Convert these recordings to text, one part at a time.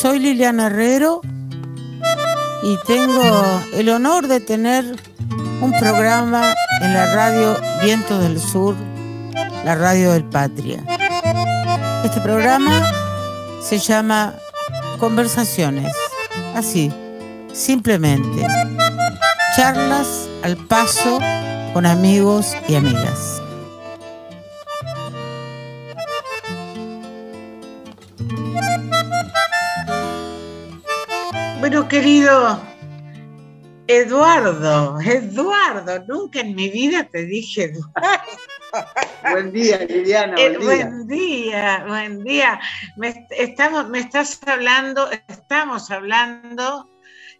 soy Liliana Herrero y tengo el honor de tener un programa en la radio Viento del Sur, la radio del Patria. Este programa se llama Conversaciones, así, simplemente. Charlas al paso con amigos y amigas. Querido Eduardo, Eduardo, nunca en mi vida te dije Eduardo. Buen día, Liliana. Eh, buen, día. buen día, Me, estamos, me estás hablando, estamos hablando,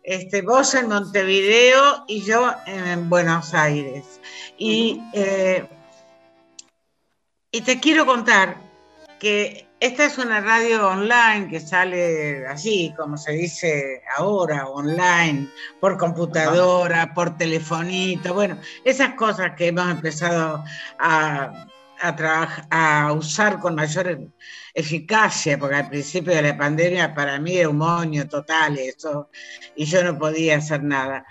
este, vos en Montevideo y yo en Buenos Aires. Y, eh, y te quiero contar que esta es una radio online que sale así, como se dice ahora, online, por computadora, por telefonito, bueno, esas cosas que hemos empezado a, a, a usar con mayor eficacia, porque al principio de la pandemia para mí era un moño total eso, y yo no podía hacer nada.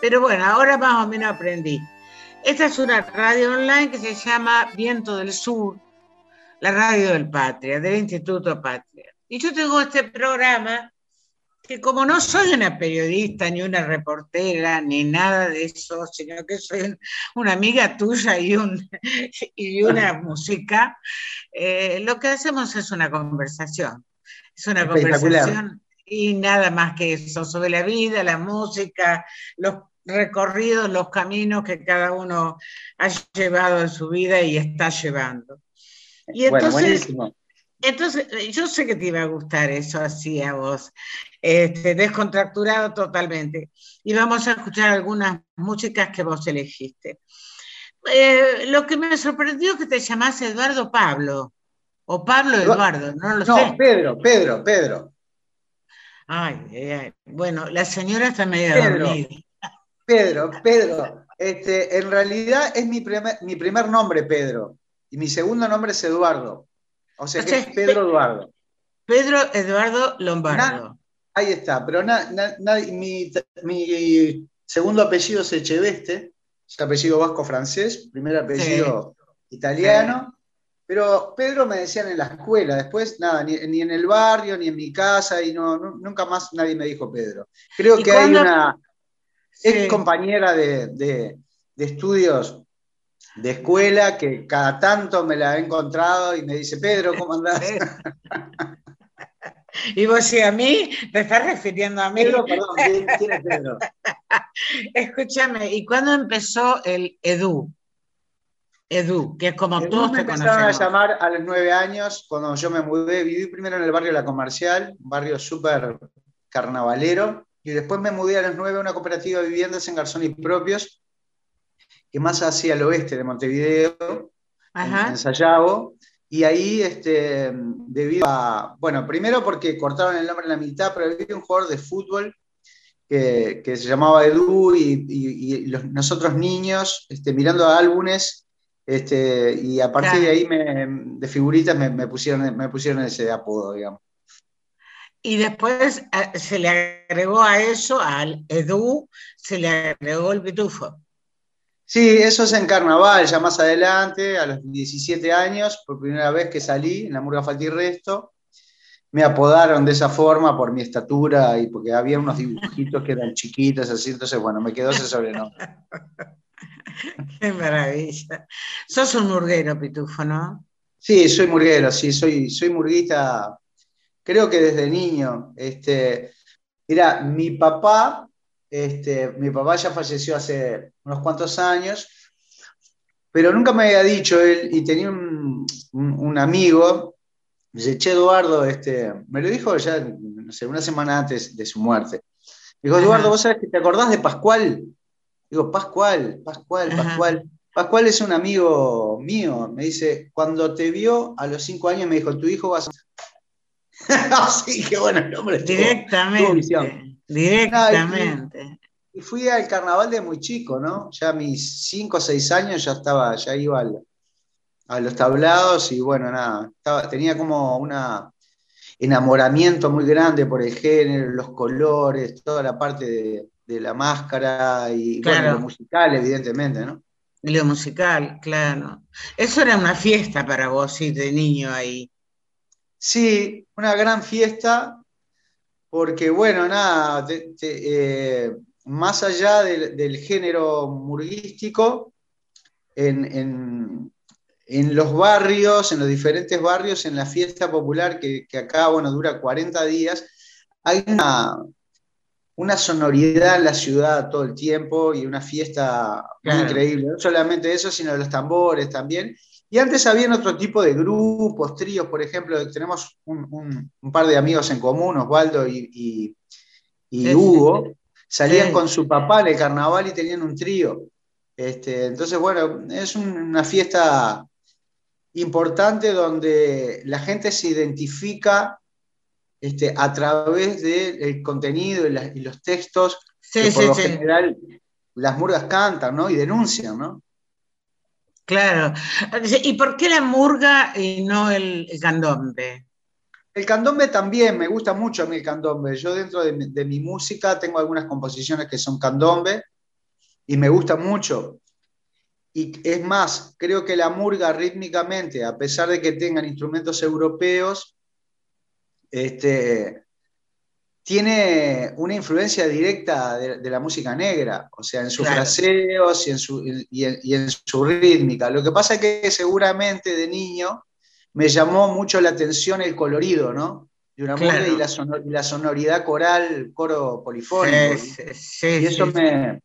Pero bueno, ahora más o menos aprendí. Esta es una radio online que se llama Viento del Sur, la radio del Patria, del Instituto Patria. Y yo tengo este programa que como no soy una periodista, ni una reportera, ni nada de eso, sino que soy una amiga tuya y, un, y una música, eh, lo que hacemos es una conversación. Es una conversación y nada más que eso, sobre la vida, la música, los recorridos, los caminos que cada uno ha llevado en su vida y está llevando. Y entonces, entonces, yo sé que te iba a gustar eso así a vos, este, descontracturado totalmente. Y vamos a escuchar algunas músicas que vos elegiste. Eh, lo que me sorprendió es que te llamás Eduardo Pablo, o Pablo Eduardo, no lo sé. No, Pedro, Pedro, Pedro. Ay, bueno, la señora está medio Pedro, dormida. Pedro, Pedro, este, en realidad es mi primer, mi primer nombre, Pedro. Y mi segundo nombre es Eduardo. O sea que es Pedro Eduardo. Pedro Eduardo Lombardo. ahí está, pero mi, segundo apellido es Echeveste, es apellido vasco-francés, primer apellido italiano. Pero Pedro me decían en la escuela, después nada, ni, en el barrio, ni en mi casa, y no, nunca más nadie me dijo Pedro. Creo que hay una ex compañera de, de, estudios de escuela que cada tanto me la he encontrado y me dice, Pedro, ¿cómo andás? Y vos sí, a mí, te estás refiriendo a mí. Pedro, perdón, ¿quién, es Pedro? Escúchame, ¿y cuándo empezó el EDU? EDU, que es como Edu todos me empezaron a llamar a los nueve años, cuando yo me mudé, viví primero en el barrio La Comercial, un barrio súper carnavalero, y después me mudé a los nueve a una cooperativa de viviendas en Garzón y Propios, que más hacia el oeste de Montevideo, en, Sayago, y ahí, este, debido a, bueno, primero porque cortaron el nombre en la mitad, pero había un jugador de fútbol que, se llamaba Edu y, nosotros niños, este, mirando álbumes, este, y a partir de ahí, de figuritas, me, pusieron, me pusieron ese apodo, digamos. Y después eh, se le agregó a eso, al Edu, se le agregó el pitufo. Sí, eso es en carnaval, ya más adelante, a los 17 años, por primera vez que salí en la Murga Falta y Resto, me apodaron de esa forma por mi estatura y porque había unos dibujitos que eran chiquitos, así, entonces, bueno, me quedó ese sobrenombre. Qué maravilla. Sos un murguero, Pitufo, ¿no? Sí, soy murguero, sí, soy, soy murguita, creo que desde niño. Este, mira, mi papá este, mi papá ya falleció hace unos cuantos años, pero nunca me había dicho él, y tenía un, amigo, dice, che, Eduardo, este, me lo dijo ya, no sé, una semana antes de su muerte. Dijo, Eduardo, ¿vos sabés que te acordás de Pascual? Digo, Pascual, Pascual, Pascual. Pascual es un amigo mío, me dice, cuando te vio a los cinco años me dijo, tu hijo va a... Así que bueno, el hombre Directamente. Directamente. y, fui al carnaval de muy chico, ¿no? Ya a mis 5 o 6 años ya estaba, ya iba a los tablados y bueno, nada, tenía como una... enamoramiento muy grande por el género, los colores, toda la parte de, la máscara y lo musical, evidentemente, ¿no? lo musical, claro. Eso era una fiesta para vos, sí, de niño ahí. Sí, una gran fiesta, porque bueno, nada, eh, más allá del, género murguístico, en, los barrios, en los diferentes barrios, en la fiesta popular que, que acá, bueno, dura 40 días, hay una, una sonoridad en la ciudad todo el tiempo y una fiesta increíble. No solamente eso, sino los tambores también. Y antes había otro tipo de grupos, tríos, por ejemplo, tenemos un, par de amigos en común, Osvaldo y, Hugo, salían con su papá en el carnaval y tenían un trío. Este, entonces, bueno, es una fiesta importante donde la gente se identifica este, a través del contenido y, los textos que por lo general las murgas cantan, ¿no? Y denuncian, ¿no? Claro. ¿Y por qué la murga y no el, candombe? El candombe también, me gusta mucho a mí el candombe. Yo dentro de mi, música tengo algunas composiciones que son candombe y me gusta mucho. Y es más, creo que la murga rítmicamente, a pesar de que tengan instrumentos europeos, este, tiene una influencia directa de, la música negra, o sea, en sus fraseos y en, su, y, en, su rítmica. Lo que pasa es que seguramente de niño me llamó mucho la atención el colorido, ¿no? De una y, la sonoridad coral, coro polifónico. y eso me.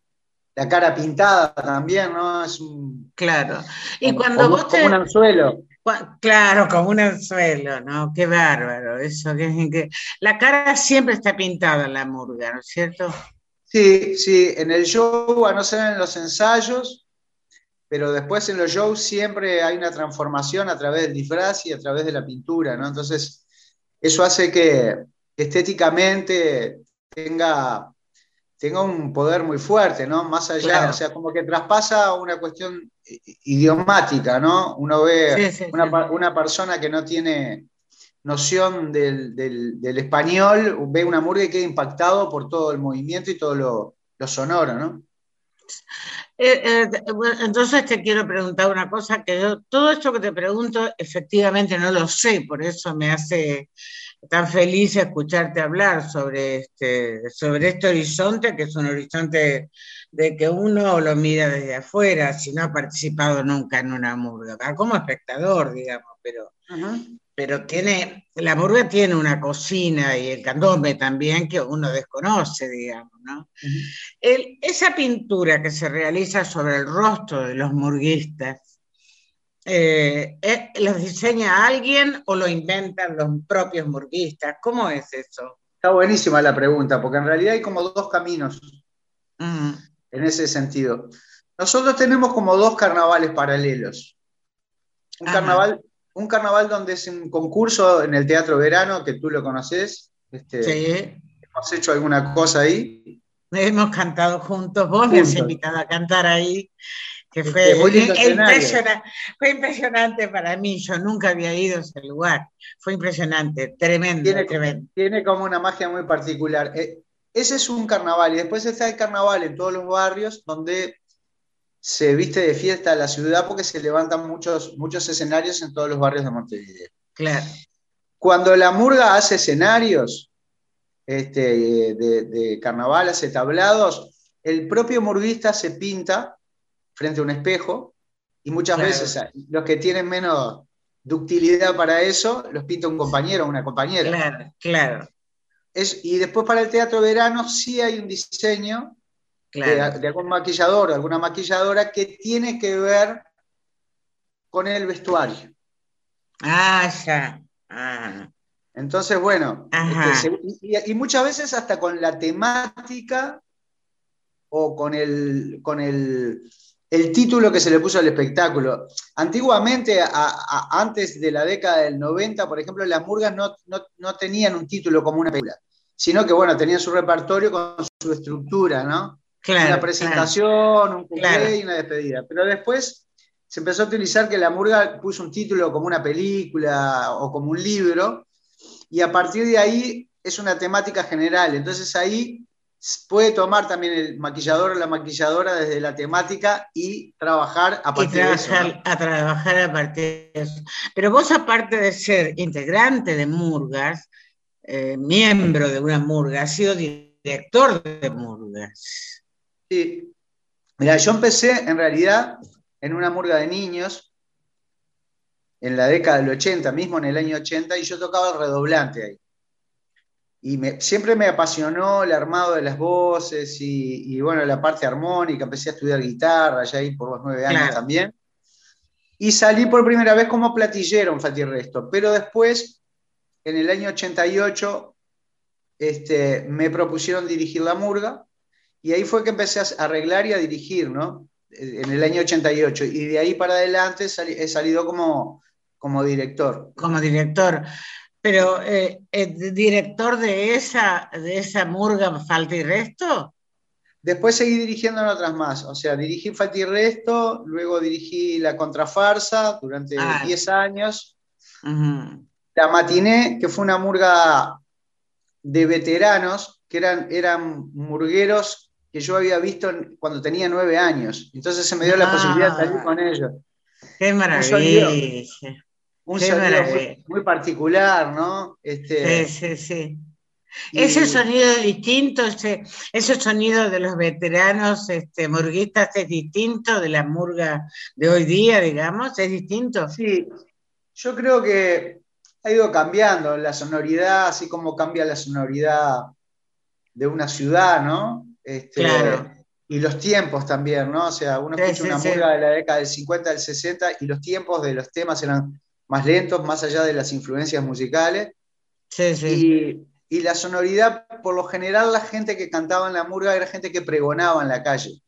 La cara pintada también, ¿no? Es un. Claro. Y cuando vos te. Como un anzuelo. Claro, como un anzuelo, ¿no? Qué bárbaro, eso que, La cara siempre está pintada en la murga, ¿no es cierto? Sí, sí, en el show, a no ser en los ensayos, pero después en los shows siempre hay una transformación a través del disfraz y a través de la pintura, ¿no? Entonces, eso hace que estéticamente tenga tenga un poder muy fuerte, ¿no? Más allá, o sea, como que traspasa una cuestión idiomática, ¿no? Uno ve una, persona que no tiene noción del, español, ve una murga y queda impactado por todo el movimiento y todo lo, sonoro, ¿no? Eh, eh, entonces te quiero preguntar una cosa, que todo esto que te pregunto efectivamente no lo sé, por eso me hace tan feliz escucharte hablar sobre este, sobre este horizonte, que es un horizonte de que uno lo mira desde afuera, si no ha participado nunca en una murga, como espectador, digamos, pero, pero tiene, la murga tiene una cocina y el candombe también que uno desconoce, digamos, ¿no? esa pintura que se realiza sobre el rostro de los murguistas, eh, eh, ¿Los diseña alguien o lo inventan los propios murguistas? ¿Cómo es eso? Está buenísima la pregunta, porque en realidad hay como dos caminos mm. en ese sentido. Nosotros tenemos como dos carnavales paralelos. Un carnaval, un carnaval donde es un concurso en el Teatro Verano, que tú lo conoces. Este, sí. Hemos hecho alguna cosa ahí. Hemos cantado juntos, vos me has invitado a cantar ahí que fue, impresionante, fue impresionante para mí, yo nunca había ido a ese lugar, fue impresionante, tremendo, tiene, tremendo. Tiene como una magia muy particular. Eh, ese es un carnaval y después está el carnaval en todos los barrios donde se viste de fiesta la ciudad porque se levantan muchos, muchos escenarios en todos los barrios de Montevideo. Claro. Cuando la murga hace escenarios este, de, de carnaval, hace tablados, el propio murguista se pinta frente a un espejo y muchas veces los que tienen menos ductilidad para eso los pinta un compañero o una compañera. Claro, claro. Es, y después para el teatro verano sí hay un diseño de, algún maquillador o alguna maquilladora que tiene que ver con el vestuario. Ah, ya. Ah. Entonces, bueno, este, y, muchas veces hasta con la temática o con el, con el, el título que se le puso al espectáculo. Antiguamente, antes de la década del 90, por ejemplo, las murgas no, tenían un título como una película, sino que, bueno, tenían su repertorio con su estructura, ¿no? una presentación, un cumple y una despedida. Pero después se empezó a utilizar que la murga puso un título como una película o como un libro, y a partir de ahí es una temática general. Entonces ahí puede tomar también el maquillador o la maquilladora desde la temática y trabajar a partir de eso. A trabajar a partir de eso. Pero vos, aparte de ser integrante de Murgas, eh, miembro de una Murga, has sido director de Murgas. Sí. Mira, yo empecé en realidad en una murga de niños en la década del 80, mismo en el año 80, y yo tocaba el redoblante ahí. Y siempre me apasionó el armado de las voces y, bueno, la parte armónica. Empecé a estudiar guitarra ya ahí por los nueve años también. Y salí por primera vez como platillero en Fati Resto. Pero después, en el año 88, este, me propusieron dirigir la murga. Y ahí fue que empecé a arreglar y a dirigir, ¿no? En el año 88. Y de ahí para adelante he salido como, como director. Como director. Pero, eh, ¿director de esa, de esa murga Falta y Resto? Después seguí dirigiendo en otras más. O sea, dirigí Falta y Resto, luego dirigí La Contrafarsa durante 10 ah. años. La Matiné, que fue una murga de veteranos, que eran, eran murgueros que yo había visto cuando tenía 9 años. Entonces se me dio la posibilidad de salir con ellos. ¡Qué maravilla! Un sonido muy, particular, ¿no? Este, sí, sí, sí. Ese sonido distinto, ese, ese, sonido de los veteranos este, murguistas es distinto de la murga de hoy día, digamos, es distinto. Sí, yo creo que ha ido cambiando la sonoridad, así como cambia la sonoridad de una ciudad, ¿no? Este, claro. Y los tiempos también, ¿no? O sea, uno escucha una murga de la década del 50, del 60 y los tiempos de los temas eran más lentos, más allá de las influencias musicales. Sí, sí. Y, la sonoridad, por lo general, la gente que cantaba en la murga era gente que pregonaba en la calle.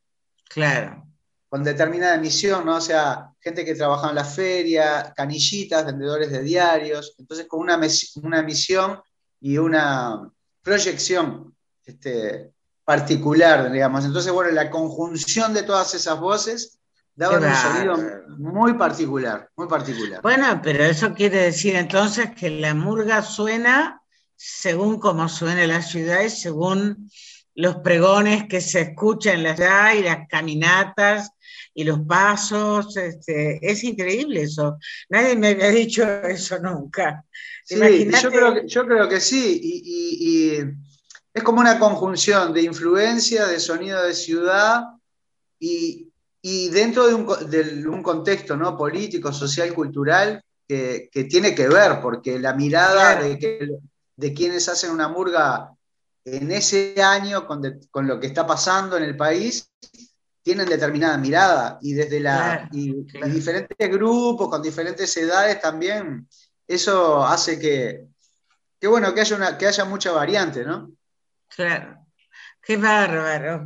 Claro. Con determinada misión, ¿no? O sea, gente que trabajaba en la feria, canillitas, vendedores de diarios. Entonces, con una, una misión y una proyección este, particular, digamos. Entonces, bueno, la conjunción de todas esas voces Daba un sonido muy particular, muy particular. Bueno, pero eso quiere decir entonces que la murga suena según cómo suena la ciudad y según los pregones que se escuchan en la ciudad y las caminatas y los pasos. Este, es increíble eso. Nadie me había dicho eso nunca. Sí, yo, creo que, sí. y es como una conjunción de influencia, de sonido de ciudad y, y dentro de un, contexto ¿no? político, social, cultural, que, tiene que ver, porque la mirada de, quienes hacen una murga en ese año con, lo que está pasando en el país, tienen determinada mirada. Y desde la diferentes grupos con diferentes edades también eso hace que, bueno que haya una que haya mucha variante no claro Qué bárbaro.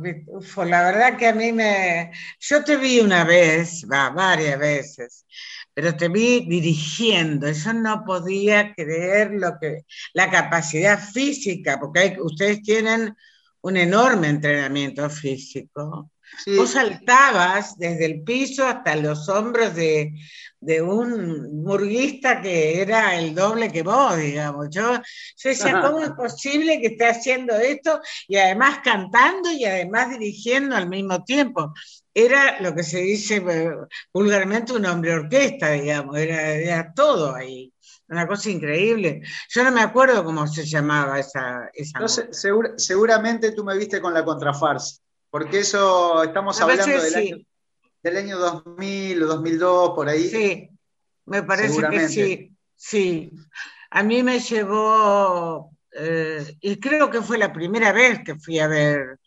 la verdad que a mí me... Yo te vi una vez, va, varias veces, pero te vi dirigiendo. Yo no podía creer lo que... la capacidad física, porque ustedes tienen un enorme entrenamiento físico. Vos saltabas desde el piso hasta los hombros de, un murguista que era el doble que vos, digamos. Yo, yo decía, ¿cómo es posible que esté haciendo esto y además cantando y además dirigiendo al mismo tiempo? Era lo que se dice eh, vulgarmente un hombre orquesta, digamos, era, todo ahí una cosa increíble. Yo no me acuerdo cómo se llamaba esa. esa seguramente tú me viste con la contrafarsa porque eso estamos hablando del año, del año 2000 o 2002, por ahí. Sí, me parece que sí, sí. A mí me llevó, eh, y creo que fue la primera vez que fui a ver,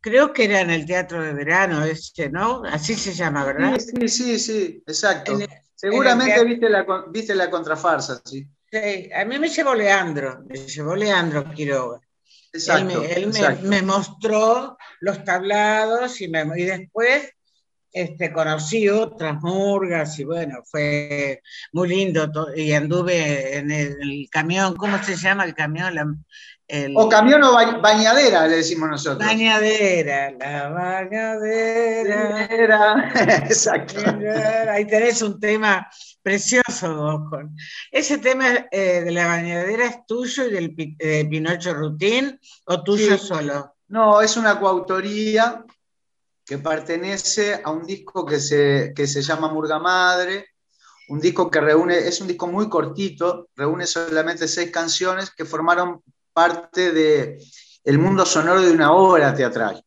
creo que era en el Teatro de Verano este, ¿no? Así se llama, ¿verdad? Sí, sí, sí, exacto. Seguramente viste, la, viste la contrafarsa, sí. Sí, a mí me llevó Leandro, me llevó Leandro Quiroga él, me, mostró los tablados y, después este, conocí otras murgas y bueno, fue muy lindo. Y anduve en el, camión, ¿cómo se llama el camión? o camión o bañadera, le decimos nosotros. Bañadera, la bañadera. Exacto. Ahí tenés un tema Precioso, Bosco. Ese tema eh, de la bañadera es tuyo y del de Pinocho Rutín o tuyo solo? No, es una coautoría que pertenece a un disco que se, que se llama Murga Madre, un disco que reúne, es un disco muy cortito, reúne solamente seis canciones que formaron parte de mundo sonoro de una obra teatral.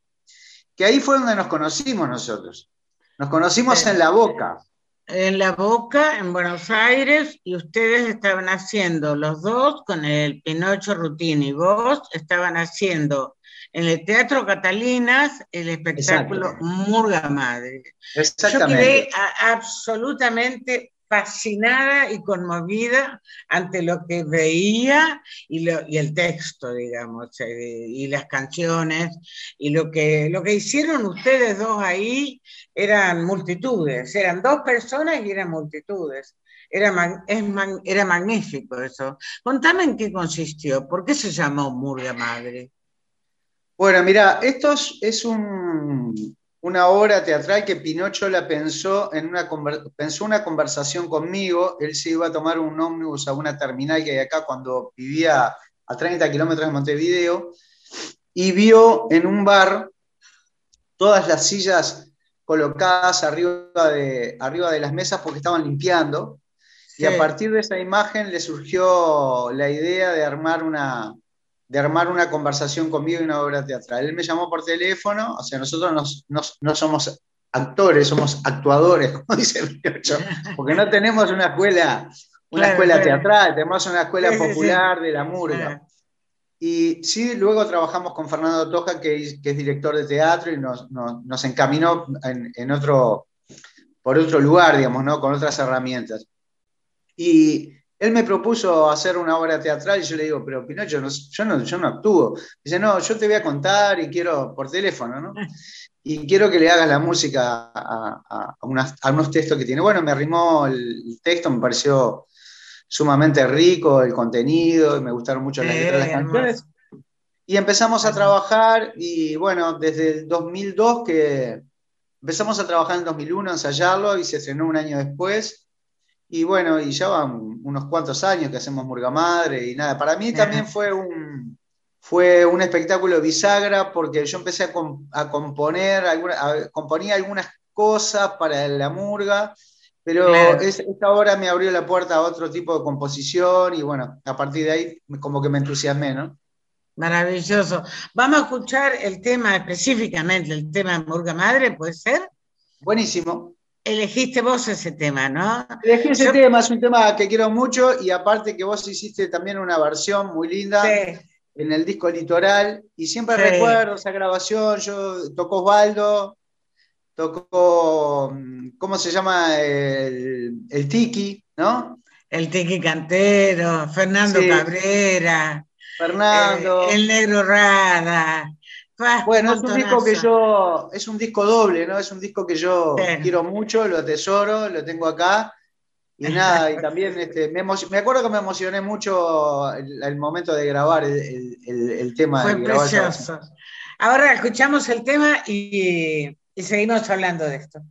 Que ahí fue donde nos conocimos nosotros. Nos conocimos en La Boca. En La Boca, en Buenos Aires, y ustedes estaban haciendo, los dos, con el Pinocho Rutini, vos estaban haciendo en el Teatro Catalinas el espectáculo Murga Madre. Exactamente. Yo quedé absolutamente fascinada y conmovida ante lo que veía y, el texto, digamos, eh, y las canciones, y lo que, lo que hicieron ustedes dos ahí eran multitudes, eran dos personas y eran multitudes. Era, era magnífico eso. Contame en qué consistió, ¿por qué se llamó Murga Madre? Bueno, mira, esto es un, una obra teatral que Pinocho la pensó en una, pensó una conversación conmigo. Él se iba a tomar un ómnibus a una terminal que hay acá cuando vivía a 30 kilómetros de Montevideo y vio en un bar todas las sillas colocadas arriba de, arriba de las mesas porque estaban limpiando. Y a partir de esa imagen le surgió la idea de armar una, de armar una conversación conmigo y una obra teatral. Él me llamó por teléfono, o sea, nosotros no somos actores, somos actuadores, como dice el porque no tenemos una escuela, una escuela teatral, tenemos una escuela popular de la murga. Y sí, luego trabajamos con Fernando Toja, que, es director de teatro, y nos, nos, encaminó en, en, otro, por otro lugar, digamos, ¿no? con otras herramientas. Y él me propuso hacer una obra teatral y yo le digo, pero Pinocho, yo, no, yo no actúo. Dice, no, yo te voy a contar y quiero, por teléfono, ¿no? Y quiero que le hagas la música a, unos textos que tiene. Bueno, me arrimó el texto, me pareció sumamente rico el contenido, me gustaron mucho las letras de las canciones. Y empezamos a trabajar y bueno, desde el 2002 que empezamos a trabajar en el 2001, a ensayarlo y se estrenó un año después. Y bueno, y ya van unos cuantos años que hacemos Murga Madre y nada. Para mí también fue un, fue un espectáculo bisagra porque yo empecé a, componer, alguna, componía algunas cosas para la murga, pero esta obra me abrió la puerta a otro tipo de composición y bueno, a partir de ahí como que me entusiasmé, ¿no? Maravilloso. Vamos a escuchar el tema específicamente, el tema Murga Madre, ¿puede ser? Buenísimo. Elegiste vos ese tema, ¿no? Elegí ese tema, es un tema que quiero mucho y aparte que vos hiciste también una versión muy linda en el disco Litoral y siempre recuerdo esa grabación, yo tocó Osvaldo, tocó, ¿cómo se llama? El, Tiki, ¿no? El Tiki Cantero, Fernando Cabrera. Fernando. Eh, el Negro Rada. Bueno, es un disco que yo, es un disco doble, ¿no? Es un disco que yo quiero mucho, lo atesoro, lo tengo acá. Y nada, y también este, me, me, acuerdo que me emocioné mucho el, momento de grabar el, el, tema. Fue precioso. Ahora escuchamos el tema y, y seguimos hablando de esto.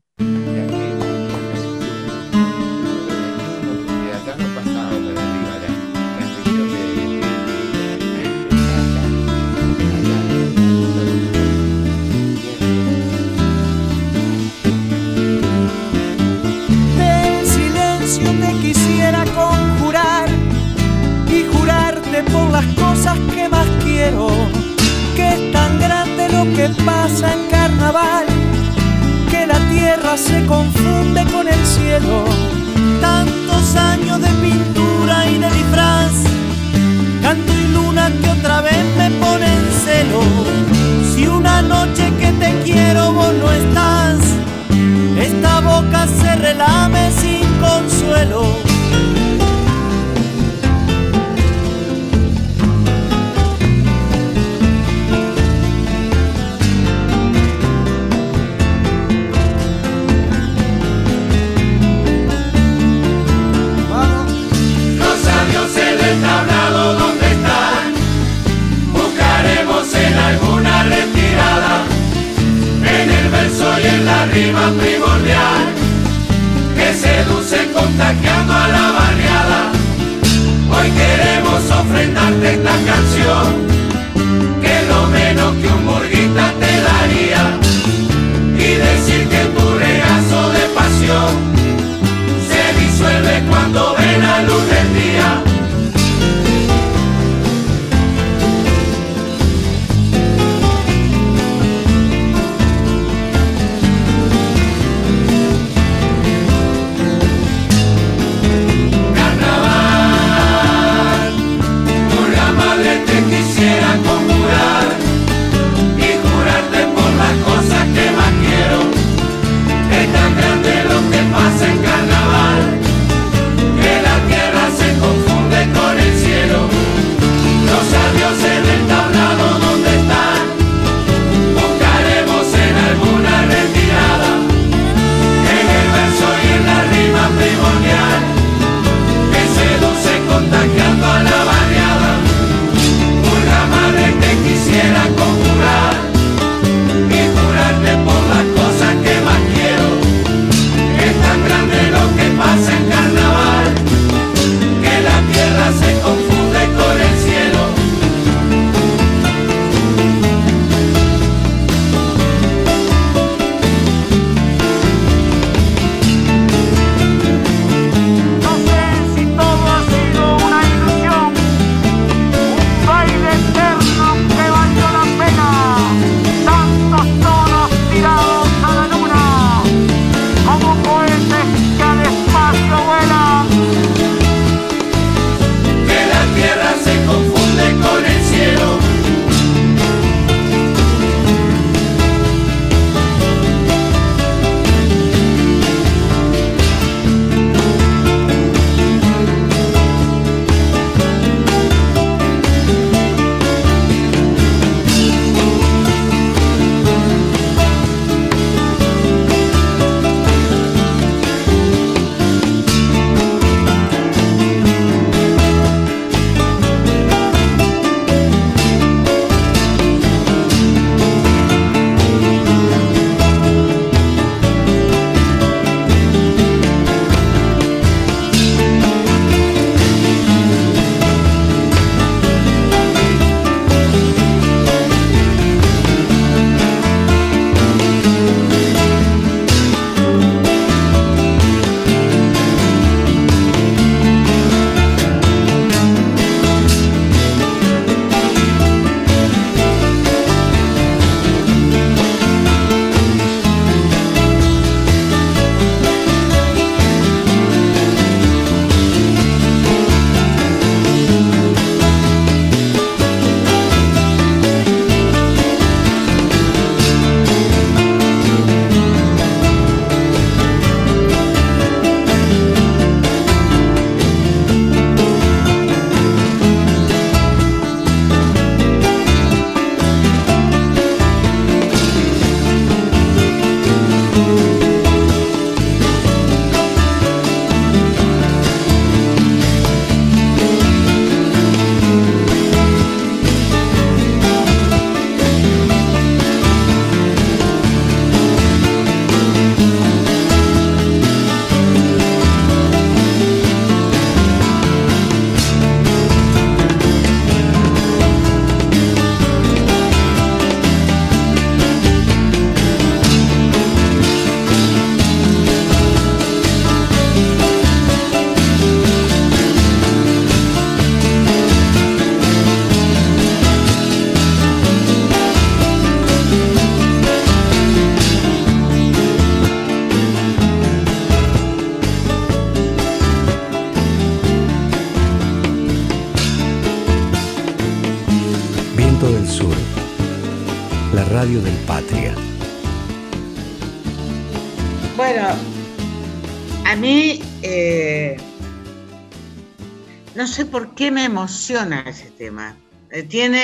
Emociona ese tema. Eh, tiene,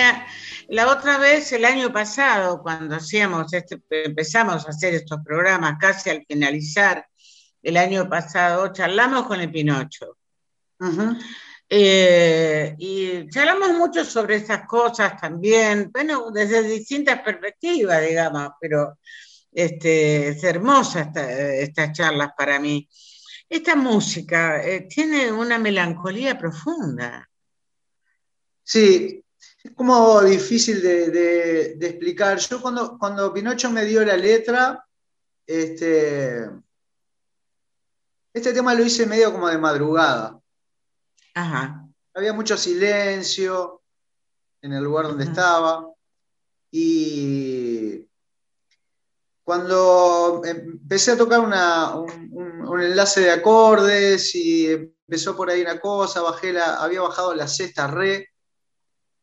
la otra vez, el año pasado, cuando hacíamos este, empezamos a hacer estos programas, casi al finalizar el año pasado, charlamos con el Pinocho. Eh, y charlamos mucho sobre esas cosas también, bueno, desde distintas perspectivas, digamos, pero este, es hermosa estas charlas para mí. Esta música eh, tiene una melancolía profunda. Sí, es como difícil de, explicar. Yo cuando, cuando Pinocho me dio la letra, este, este tema lo hice medio como de madrugada. Ajá. Había mucho silencio en el lugar donde estaba. Y cuando empecé a tocar un, enlace de acordes y empezó por ahí una cosa, bajé la, había bajado la sexta re,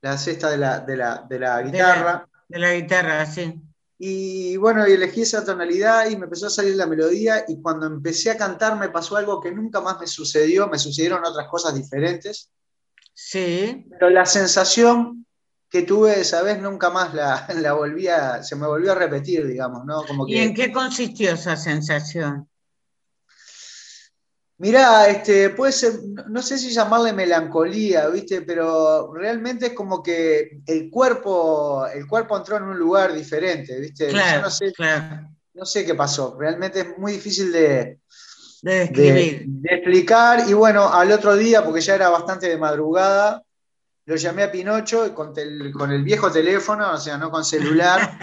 la sexta de la, de la, guitarra. De la, guitarra, sí. Y bueno, y elegí esa tonalidad y me empezó a salir la melodía y cuando empecé a cantar me pasó algo que nunca más me sucedió, me sucedieron otras cosas diferentes. Sí. Pero la sensación que tuve esa vez nunca más la, la volví se me volvió a repetir, digamos, ¿no? Como ¿Y en qué consistió esa sensación? Mirá, este, puede ser, no sé si llamarle melancolía, ¿viste? Pero realmente es como que el cuerpo, el cuerpo entró en un lugar diferente, ¿viste? Claro, no, sé, claro. no sé qué pasó. Realmente es muy difícil de, de, de, explicar. Y bueno, al otro día, porque ya era bastante de madrugada, lo llamé a Pinocho con, con el viejo teléfono, o sea, no con celular.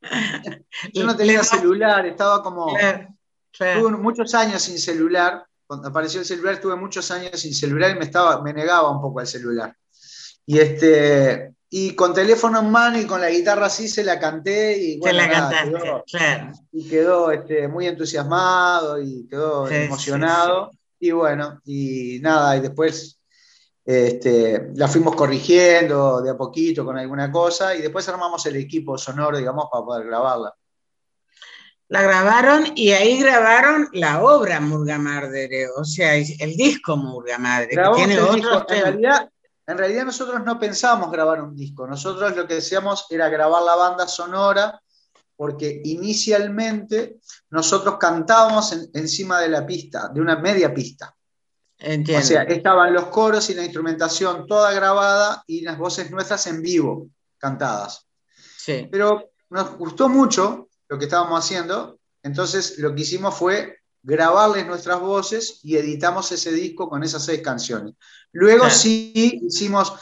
Yo no tenía celular, estaba como... Tuve muchos años sin celular. Cuando apareció el celular, tuve muchos años sin celular y me, estaba, me negaba un poco al celular. Y, este, y con teléfono en mano y con la guitarra así se la canté y bueno, la cantaste, claro. Y quedó este, muy entusiasmado y quedó emocionado. Y bueno, y nada, y después este, la fuimos corrigiendo de a poquito con alguna cosa y después armamos el equipo sonoro, digamos, para poder grabarla. La grabaron y ahí grabaron la obra Murga Madre, o sea, el disco Murga Madre. Que tiene en, realidad, en realidad nosotros no pensábamos grabar un disco, nosotros lo que decíamos era grabar la banda sonora porque inicialmente nosotros cantábamos encima de la pista, de una media pista. O sea, estaban los coros y la instrumentación toda grabada y las voces nuestras en vivo, cantadas. Sí. Pero nos gustó mucho lo que estábamos haciendo, entonces lo que hicimos fue grabarles nuestras voces y editamos ese disco con esas seis canciones. Luego sí hicimos,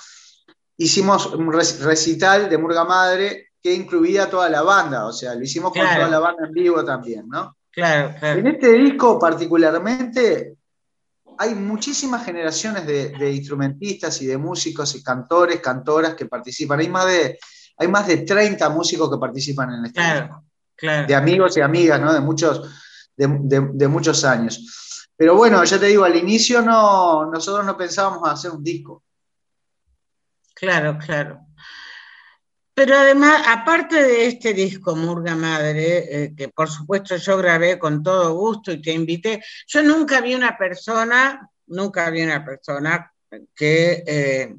hicimos un recital de Murga Madre que incluía toda la banda, o sea, lo hicimos con toda la banda en vivo también, ¿no? Claro, claro. En este disco particularmente hay muchísimas generaciones de, instrumentistas y de músicos y cantores, cantoras que participan. Hay más de, hay más de 30 músicos que participan en este claro, claro. De amigos y amigas, ¿no? De muchos, de, muchos años. Pero bueno, ya te digo, al inicio no, nosotros no pensábamos hacer un disco. Claro, claro. Pero además, aparte de este disco, Murga Madre, eh, que por supuesto yo grabé con todo gusto y te invité, yo nunca vi una persona, nunca vi una persona que eh,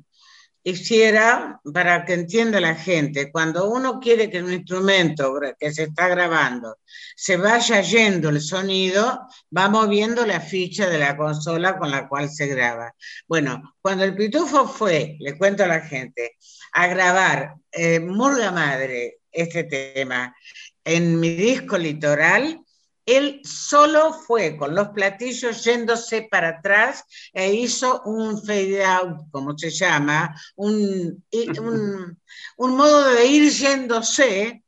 hiciera, para que entienda la gente, cuando uno quiere que un instrumento que se está grabando se vaya yendo el sonido, va moviendo la ficha de la consola con la cual se graba. Bueno, cuando el pitufo fue, le cuento a la gente, a grabar eh, Murga Madre, este tema, en mi disco Litoral, él solo fue con los platillos yéndose para atrás e hizo un fade out, como se llama, un, un modo de ir yéndose,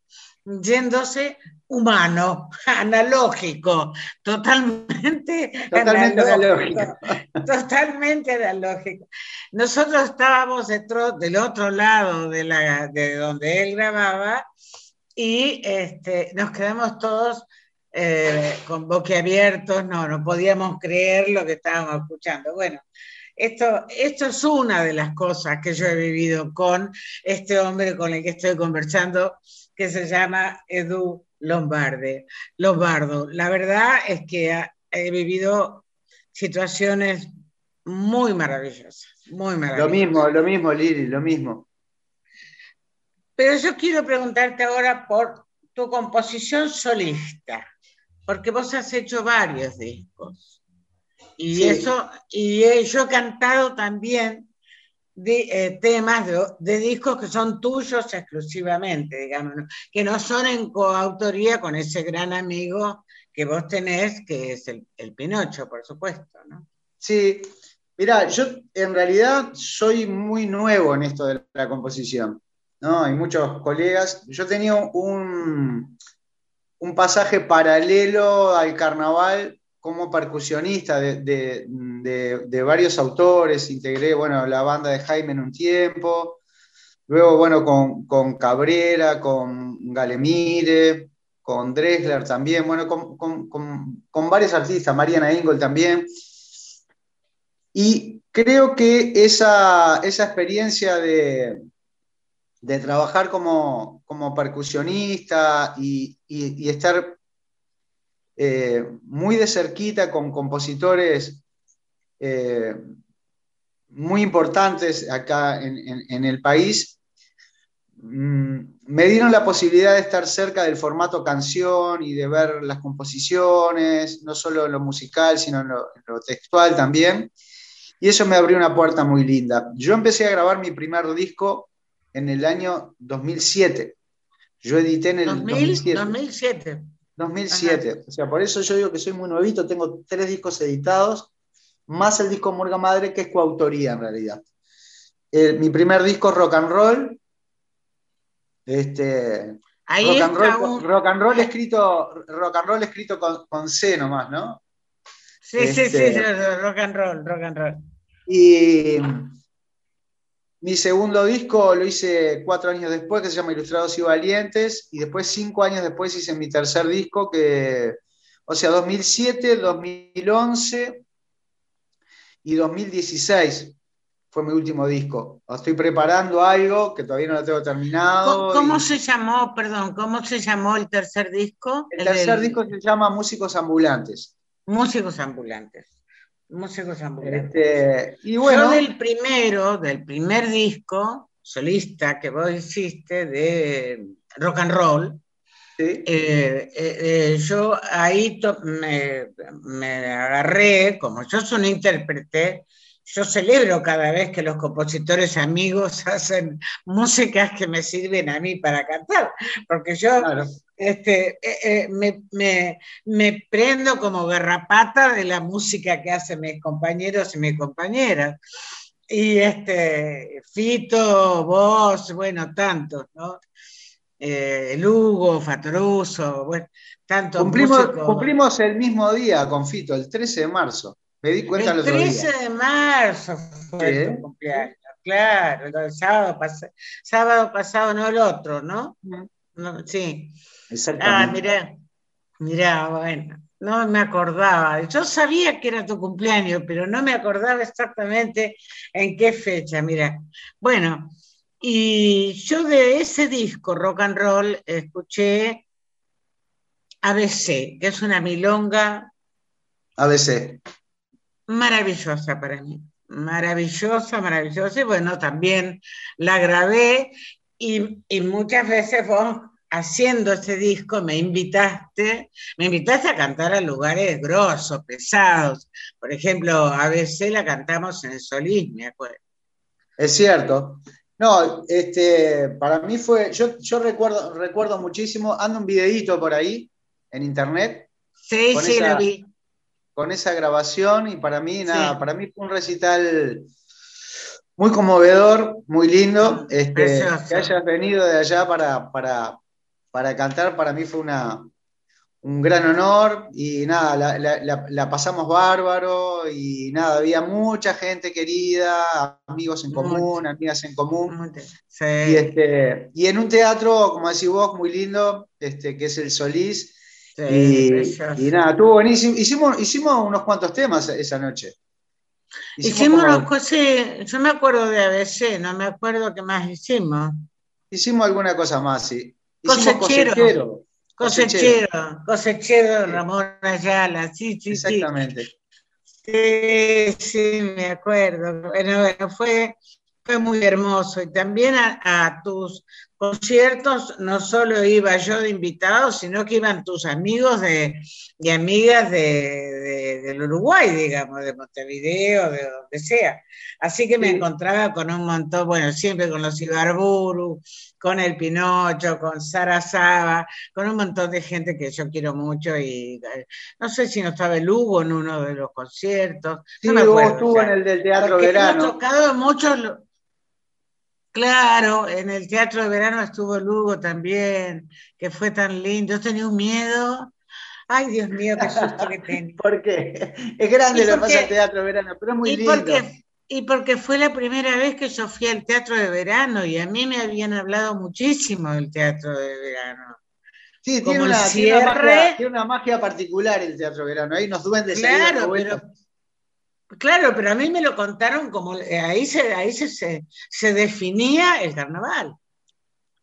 yéndose humano, analógico, totalmente, analógico, Totalmente analógico. Nosotros estábamos dentro, del otro lado de, la, de donde él grababa y este, nos quedamos todos eh, con boquiabiertos, no, no podíamos creer lo que estábamos escuchando. Bueno, esto, esto es una de las cosas que yo he vivido con este hombre con el que estoy conversando, que se llama Edu Lombarde, Lombardo. La verdad es que he vivido situaciones muy maravillosas, muy maravillosas. Lo mismo, lo mismo, Lili, lo mismo. Pero yo quiero preguntarte ahora por tu composición solista, porque vos has hecho varios discos. Y eso, y yo he cantado también de, eh, temas de, discos que son tuyos exclusivamente, digamos, que no son en coautoría con ese gran amigo que vos tenés, que es el, Pinocho, por supuesto, ¿no? Sí, Mira, yo en realidad soy muy nuevo en esto de la composición. ¿no? Hay muchos colegas. Yo tenía un, un pasaje paralelo al carnaval como percusionista de, varios autores. Integré, bueno, la banda de Jaime en un tiempo. Luego, bueno, con, Cabrera, con Galemire, con Dressler también, bueno, con, varios artistas, Mariana Engel también. Y creo que esa, esa experiencia de, de trabajar como, percusionista y, estar eh, muy de cerquita con compositores eh, muy importantes acá en, el país, mm, me dieron la posibilidad de estar cerca del formato canción y de ver las composiciones, no solo en lo musical, sino en lo textual también. Y eso me abrió una puerta muy linda. Yo empecé a grabar mi primer disco en el año 2007. Yo edité en el 2007. 2007. 2007. O sea, por eso yo digo que soy muy nuevito, tengo tres discos editados, más el disco Morga Madre, que es coautoría en realidad. mi primer disco Rock and Roll. Este, Ahí rock, and roll, rock and roll escrito, rock and roll escrito con, con C nomás, ¿no? Sí, sí, sí, este, rock and roll, rock and roll. Y mi segundo disco lo hice cuatro años después, que se llama Ilustrados y Valientes, y después cinco años después hice mi tercer disco, que, o sea, 2007, 2011 y 2016 fue mi último disco. Estoy preparando algo que todavía no lo tengo terminado. ¿Cómo, se llamó, perdón, cómo se llamó el tercer disco? El, tercer disco se llama Músicos Ambulantes. Músicos Ambulantes músicos ambulantes. Este, y bueno, Yo del primero, del primer disco solista que vos hiciste de rock and roll, eh, eh, eh, yo ahí me, me, agarré, como yo soy un intérprete, yo celebro cada vez que los compositores amigos hacen músicas que me sirven a mí para cantar, porque yo este, eh, eh, me, prendo como garrapata de la música que hacen mis compañeros y mis compañeras. Y este, Fito, vos, bueno, tantos, ¿no? Eh, Lugo, Fatoruso, bueno, tantos cumplimos, cumplimos el mismo día con Fito, el 13 de marzo. Me di cuenta el 13 de marzo fue tu cumpleaños, claro, el sábado, sábado pasado, no el otro, ¿no? no sí. Ah, mirá, mirá, bueno, no me acordaba. Yo sabía que era tu cumpleaños, pero no me acordaba exactamente en qué fecha, mira. Bueno, y yo de ese disco, Rock and Roll, escuché ABC, que es una milonga. ABC maravillosa para mí, maravillosa, maravillosa, y bueno, también la grabé y, muchas veces vos haciendo ese disco me invitaste, me invitaste a cantar a lugares grosos, pesados. Por ejemplo, ABC la cantamos en Solís, me acuerdo. Es cierto. No, este, para mí fue, yo, yo recuerdo, recuerdo muchísimo, anda un videíto por ahí en internet. Sí, sí, lo vi con esa grabación y para mí, nada, para mí fue un recital muy conmovedor, muy lindo. Este, que hayas venido de allá para, para, cantar, para mí fue una, un gran honor. Y nada, la, pasamos bárbaro y nada, había mucha gente querida, amigos en común, amigas en común. Y, este, y en un teatro, como decís vos, muy lindo, este, que es el Solís, y, nada, estuvo buenísimo. Hicimos, hicimos unos cuantos temas esa noche. Hicimos, unos cosas, yo me acuerdo de ABC, no me acuerdo qué más hicimos. Hicimos alguna cosa más, sí. cosechero. Cosechero, cosechero, Ramón Ayala, sí, sí, Exactamente. Sí, sí, me acuerdo. Bueno, bueno, fue, fue muy hermoso. Y también a, tus conciertos no solo iba yo de invitado, sino que iban tus amigos de, y amigas de, del Uruguay, digamos, de Montevideo, de donde sea. Así que me encontraba con un montón, bueno, siempre con los Ibarburu, con el Pinocho, con Sara Saba, con un montón de gente que yo quiero mucho y eh, no sé si no estaba el Hugo en uno de los conciertos. Sí, no me Hugo acuerdo, estuvo o sea, en el del Teatro Verano. Hemos tocado muchos. Claro, en el Teatro de Verano estuvo Lugo también, que fue tan lindo. Yo tenía un miedo. Ay, Dios mío, qué susto que tenía. Porque es grande lo que pasa el Teatro Verano, pero es muy Y lindo. porque, y porque fue la primera vez que yo fui al Teatro de Verano y a mí me habían hablado muchísimo del Teatro de Verano. Sí, como tiene el una, tiene una cierre. magia, tiene una magia particular el Teatro Verano. Hay unos duendes ahí Claro, pero, claro, pero a mí me lo contaron como eh, ahí se, ahí se, se, se definía el carnaval.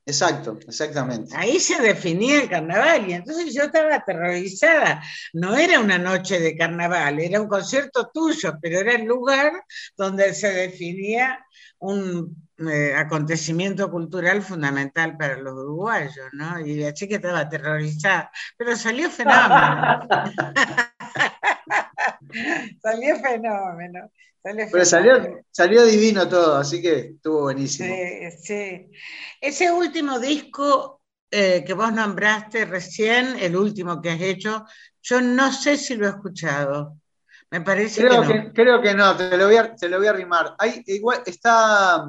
Exacto, exactamente. Ahí se definía el carnaval y entonces yo estaba aterrorizada. No era una noche de carnaval, era un concierto tuyo, pero era el lugar donde se definía un eh, acontecimiento cultural fundamental para los uruguayos, ¿no? Y la chica estaba aterrorizada, pero salió fenómeno. salió fenómeno. Salió Pero fenómeno. salió, salió divino todo, así que estuvo buenísimo. Sí, sí. Ese último disco eh, que vos nombraste recién, el último que has hecho, yo no sé si lo he escuchado. Me parece Creo que no. que, creo que no, te lo voy a, te lo voy a arrimar. Hay, igual está.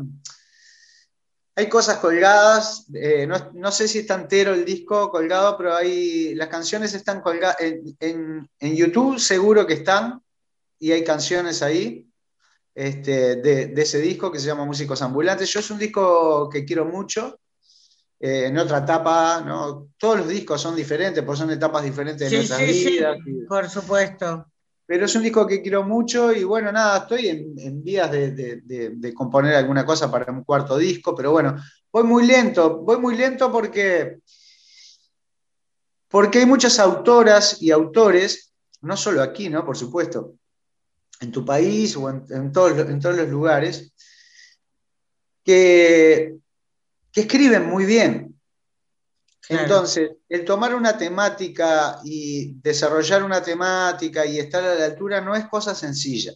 Hay cosas colgadas, eh, no, no sé si está entero el disco colgado, pero hay, las canciones están colgadas. En, en- en YouTube seguro que están, y hay canciones ahí este, de, de ese disco que se llama Músicos Ambulantes. Yo es un disco que quiero mucho, eh, en otra etapa, ¿no? todos los discos son diferentes, porque son etapas diferentes de Sí, nuestras sí, sí, vidas. y- por supuesto. Pero es un disco que quiero mucho y bueno, nada, estoy en, en vías de, de- componer alguna cosa para un cuarto disco, pero bueno, voy muy lento, voy muy lento porque, porque hay muchas autoras y autores, no solo aquí, ¿no? Por supuesto, en tu país o en, en todos, en todos los lugares, que, que escriben muy bien. Claro. Entonces, el tomar una temática y desarrollar una temática y estar a la altura no es cosa sencilla.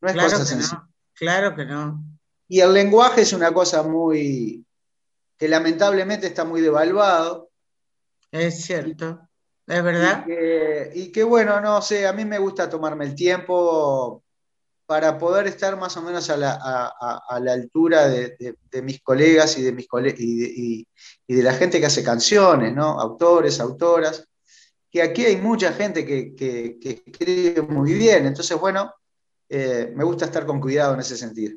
No es Claro cosa sencilla. no. Claro que no. Y el lenguaje es una cosa muy que lamentablemente está muy devaluado. Es cierto. Es Y verdad. que, y que, bueno, no sé, a mí me gusta tomarme el tiempo para poder estar más o menos a la, a- a- a la altura de, de- de mis colegas y de, mis cole- y, de, y- y de la gente que hace canciones, ¿no? Autores, autoras, que aquí hay mucha gente que, escribe muy bien, entonces, bueno, eh, me gusta estar con cuidado en ese sentido.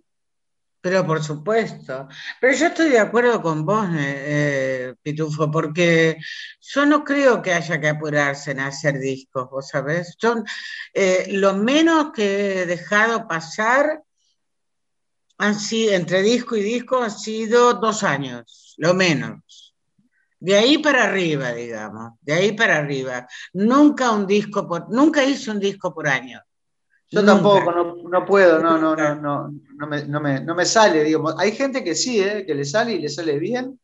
Pero por supuesto. Pero yo estoy de acuerdo con vos, eh, eh, Pitufo, porque yo no creo que haya que apurarse en hacer discos, ¿vos sabés? Yo, eh, lo menos que he dejado pasar han sido, entre disco y disco han sido dos años, lo menos. De ahí para arriba, digamos, de ahí para arriba. Nunca un disco por, nunca hice un disco por año. Yo Nunca. tampoco, no, no puedo, no, no, no, no, no me, no me- no me sale, digo, hay gente que sí, ¿eh? que le sale y le sale bien,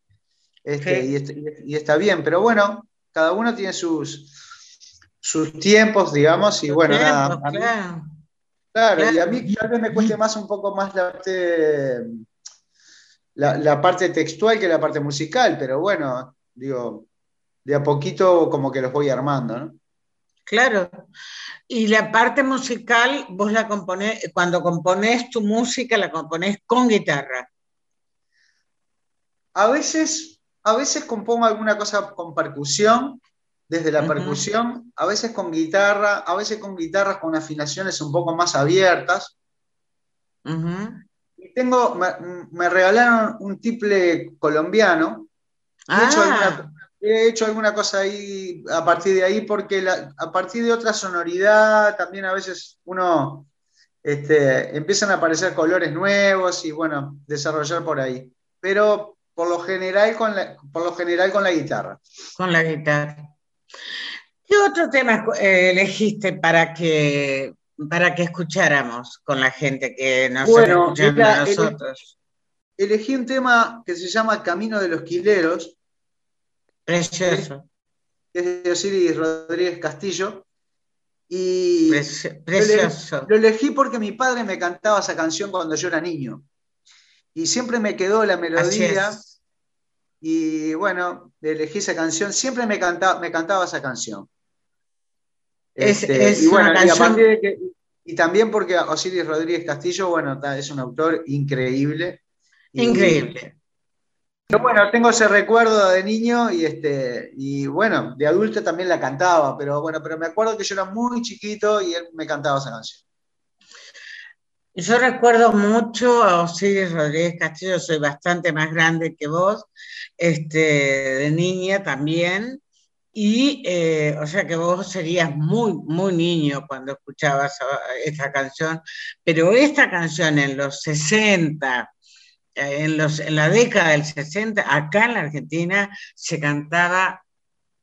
este, y, est- y está bien, pero bueno, cada uno tiene sus, sus tiempos, digamos, y bueno, Tiempos, nada, mí- claro. claro, y a claro. mí tal vez me cueste más un poco más la parte, la, la parte textual que la parte musical, pero bueno, digo, de a poquito como que los voy armando, ¿no? Claro. Y la parte musical, vos la componés, cuando componés tu música, la componés con guitarra. A veces, a veces compongo alguna cosa con percusión, desde la percusión, a veces con guitarra, a veces con guitarras con afinaciones un poco más abiertas. Y tengo, me, me regalaron un tiple colombiano. He, hecho Ah, alguna, he hecho alguna cosa ahí a partir de ahí, porque la- a partir de otra sonoridad también a veces uno este, empiezan a aparecer colores nuevos y bueno, desarrollar por ahí. Pero por lo general con la, por lo general con la guitarra. con la guitarra. ¿Qué otro tema eh, elegiste para que, para que escucháramos con la gente que nos Bueno, está escuchando a nosotros? elegí un tema que se llama Camino de los Quileros. Precioso. Que es de Osiris Rodríguez Castillo. Y precioso. Lo, elegí porque mi padre me cantaba esa canción cuando yo era niño. Y siempre me quedó la melodía. Y bueno, elegí esa canción. Siempre me cantaba, me cantaba esa canción. Este, y bueno, y, también porque Osiris Rodríguez Castillo, bueno, es un autor increíble. Increíble. Pero bueno, tengo ese recuerdo de niño y este y bueno, de adulto también la cantaba, pero bueno, pero me acuerdo que yo era muy chiquito y él me cantaba esa canción. Yo recuerdo mucho a Osiris Rodríguez Castillo, soy bastante más grande que vos, este, de niña también, y eh, o sea que vos serías muy, muy niño cuando escuchabas esta canción, pero esta canción en los 60, en, los, en la década del 60, acá en la Argentina se cantaba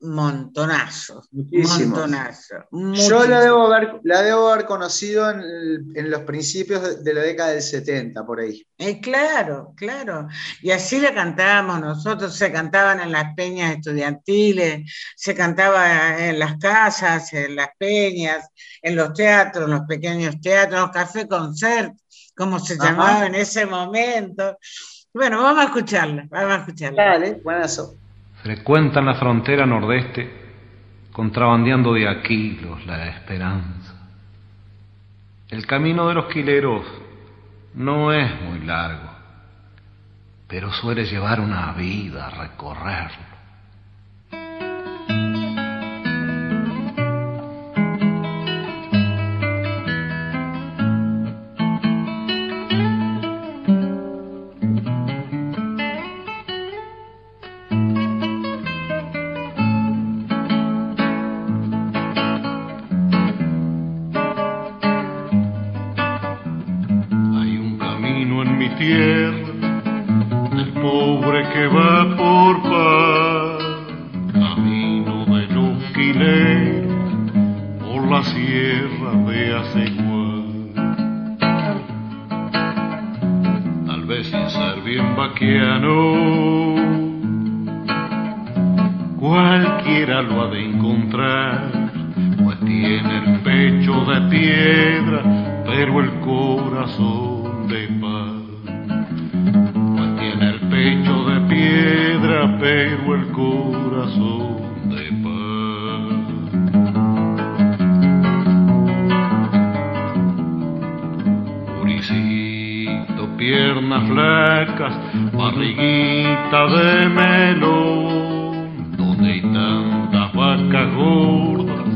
montonazo. Montonazo. Yo la debo, haber, la debo haber conocido en, los principios de, la década del 70, por ahí. Eh, claro, claro. Y así la cantábamos nosotros, se cantaban en las peñas estudiantiles, se cantaba en las casas, en las peñas, en los teatros, en los pequeños teatros, los café concert como se llamaba en ese momento. Bueno, vamos a escucharla, vamos a escucharla. Dale, buenazo. Frecuentan la frontera nordeste, contrabandeando de Aquilos la esperanza. El camino de los quileros no es muy largo, pero suele llevar una vida a recorrerlo. flecas, barriguita de melón, donde hay tantas vacas gordas,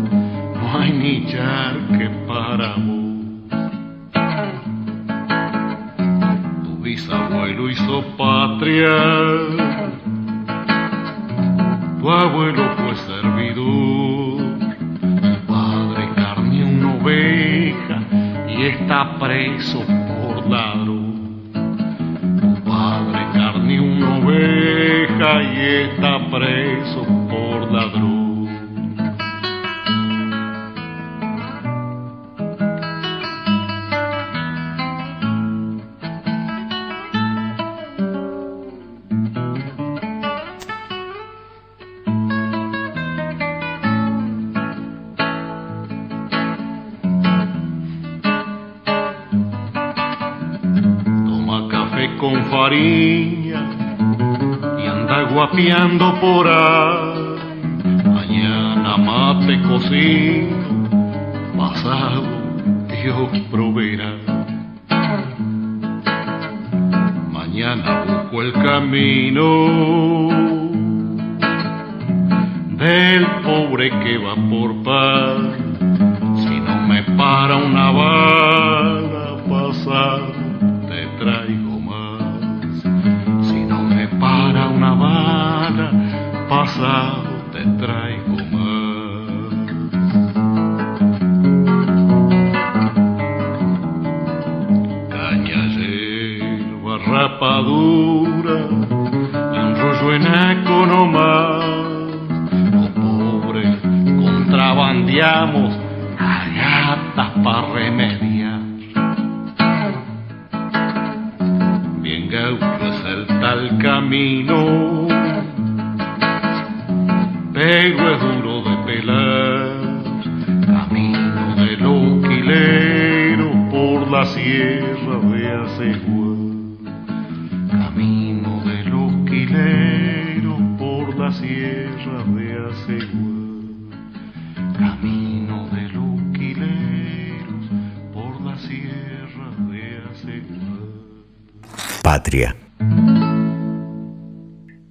no hay ni charque para vos. Tu bisabuelo hizo patria, tu abuelo fue servidor, tu padre carne una oveja y está preso cambiando por es el tal camino, pero es duro de pelar. Camino del loquilero por la sierra Patria.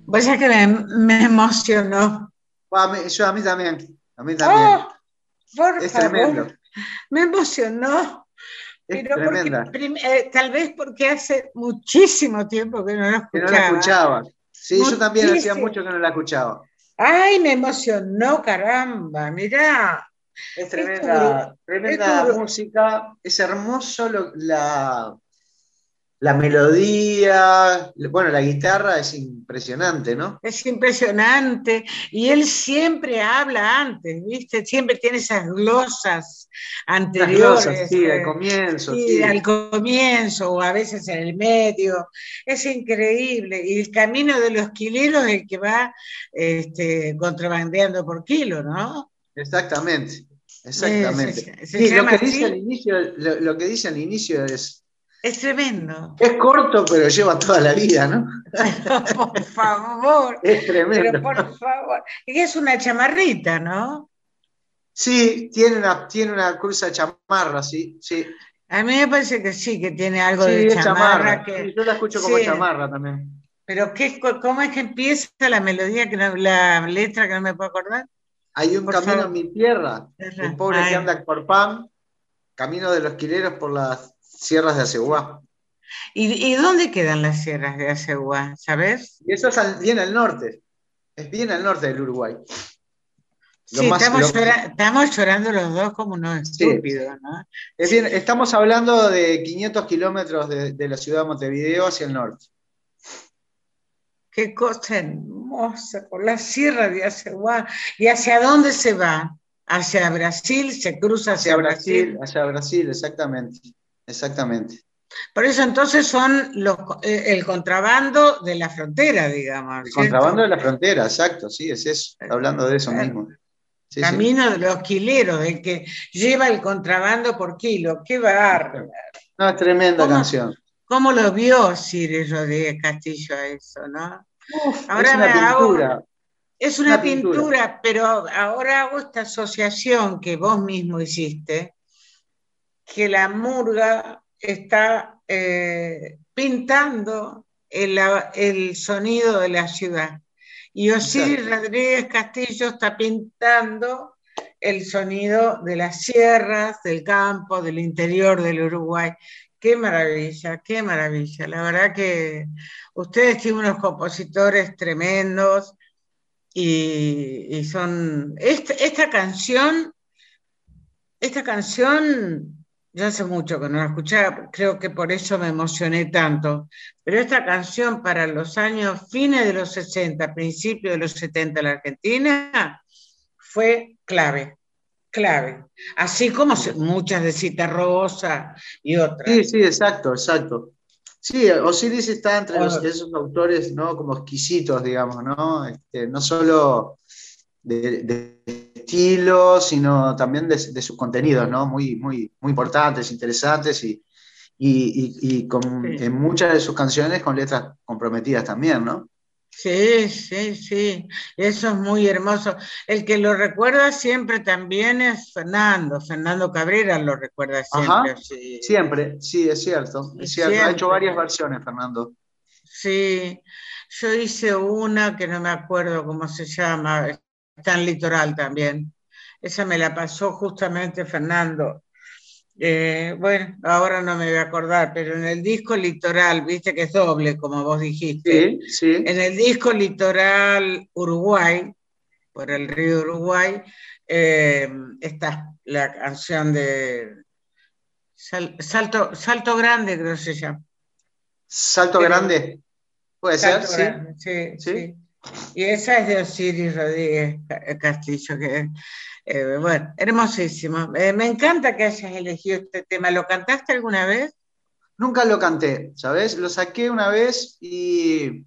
Vos ya que me, me emocionó. A mí, yo, a mí también. A mí también. Oh, por es favor, tremendo. me emocionó. Es Pero porque eh, tal vez porque hace muchísimo tiempo que no lo Que escuchaba. no la escuchaba. Sí, yo también hacía mucho que no la escuchaba. Ay, me emocionó, caramba, mirá. Es tremenda, tremenda esto- música. Es hermoso lo- la, la melodía. Bueno, la guitarra es impresionante, ¿no? Es impresionante. Y él siempre habla antes, ¿viste? Siempre tiene esas glosas anteriores. glosas, sí, eh, al comienzo. sí, sí. al comienzo o a veces en el medio. Es increíble. Y el camino de los quileros es el que va este, contrabandeando por kilo, ¿no? Exactamente, exactamente. se- se Sí, lo llama que dice así. al inicio, lo, lo que dice al inicio es, Es tremendo. es corto, pero lleva toda la vida, ¿no? por favor. Es tremendo. Pero por favor. Y es una chamarrita, ¿no? Sí, tiene una, tiene una cruza chamarra, sí, sí. A mí me parece que sí, que tiene algo Sí, de chamarra. que, Sí, yo la escucho como sí. chamarra también. Pero qué, ¿cómo es que empieza la melodía, que no- la letra que no me puedo acordar? Hay un Por camino favor. en mi tierra, el pobre Ay. que anda por pan, camino de los quileros por las sierras de Aceguá. ¿Y, y dónde quedan las sierras de Aceguá? ¿Sabes? Y eso es al- bien al norte, es bien al norte del Uruguay. Lo Sí, más- estamos, lo- llora- estamos llorando los dos como unos Sí. estúpidos, ¿no? es bien- estamos hablando de 500 kilómetros de, de la ciudad de Montevideo hacia el norte. Qué cosa hermosa, por la sierra de Aceguá. ¿Y hacia dónde se va? ¿Hacia Brasil? ¿Se cruza hacia, Hacia Brasil, Brasil? hacia Brasil, exactamente. Exactamente. Por eso entonces son los, eh, el contrabando de la frontera, digamos. El contrabando de la frontera, exacto, sí, es eso, hablando de eso Claro. mismo. Sí, sí. Camino de los quileros, del que lleva el contrabando por kilo. ¡Qué bárbaro! No, es tremenda ¿Cómo? canción. ¿Cómo lo vio Cire Rodríguez Castillo a eso, no? Ahora es una hago- pintura. Es una, Una pintura, pintura. pero ahora hago esta asociación que vos mismo hiciste, que la murga está eh, pintando el, el sonido de la ciudad. Y Osiris Exacto. Rodríguez Castillo está pintando el sonido de las sierras, del campo, del interior del Uruguay. Qué maravilla, qué maravilla. La verdad que ustedes tienen unos compositores tremendos y, y son... Esta, esta canción, esta canción, yo hace mucho que no la escuchaba, creo que por eso me emocioné tanto, pero esta canción para los años fines de los 60, principios de los 70 en la Argentina, fue clave, clave. Así como muchas de Cita Rosa y otras. Sí, sí, exacto, exacto. Sí, Osiris está entre los- esos autores, ¿no? Como exquisitos, digamos, ¿no? Este, no solo de, de estilo, sino también de, de sus contenidos, ¿no? Muy, muy, muy importantes, interesantes y, y, y- y con, Sí. en muchas de sus canciones con letras comprometidas también, ¿no? Sí, sí, sí, eso es muy hermoso. El que lo recuerda siempre también es Fernando, Fernando Cabrera lo recuerda siempre. Ajá, sí. Siempre, sí, es cierto, es cierto. Ha hecho varias versiones, Fernando. Sí, yo hice una que no me acuerdo cómo se llama, está en Litoral también. Esa me la pasó justamente Fernando. Eh, bueno, ahora no me voy a acordar, pero en el disco Litoral, viste que es doble, como vos dijiste. Sí, sí. En el disco Litoral Uruguay, por el río Uruguay, eh, está la canción de Sal- Salto, Salto Grande, creo que se llama. Salto grande. Puede ser, Salto sí. Grande, sí, Sí. sí. Y esa es de Osiris Rodríguez Ca- Castillo, que eh, bueno, hermosísimo. Eh, me encanta que hayas elegido este tema. ¿Lo cantaste alguna vez? nunca lo canté, ¿sabes? Lo saqué una vez y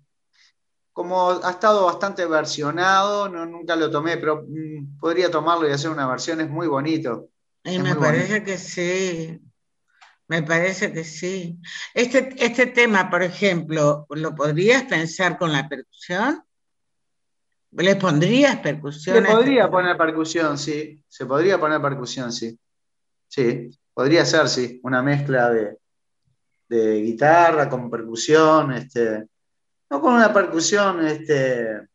como ha estado bastante versionado, no, nunca lo tomé, pero mm, podría tomarlo y hacer una versión, es muy bonito. Y me parece que sí, me parece que sí. Este, este tema, por ejemplo, ¿lo podrías pensar con la percusión? ¿Le pondrías percusión? Se podría poner percusión, sí. Se podría poner percusión, sí. Sí, podría ser, sí, una mezcla de, de guitarra con percusión, este, no con una percusión este,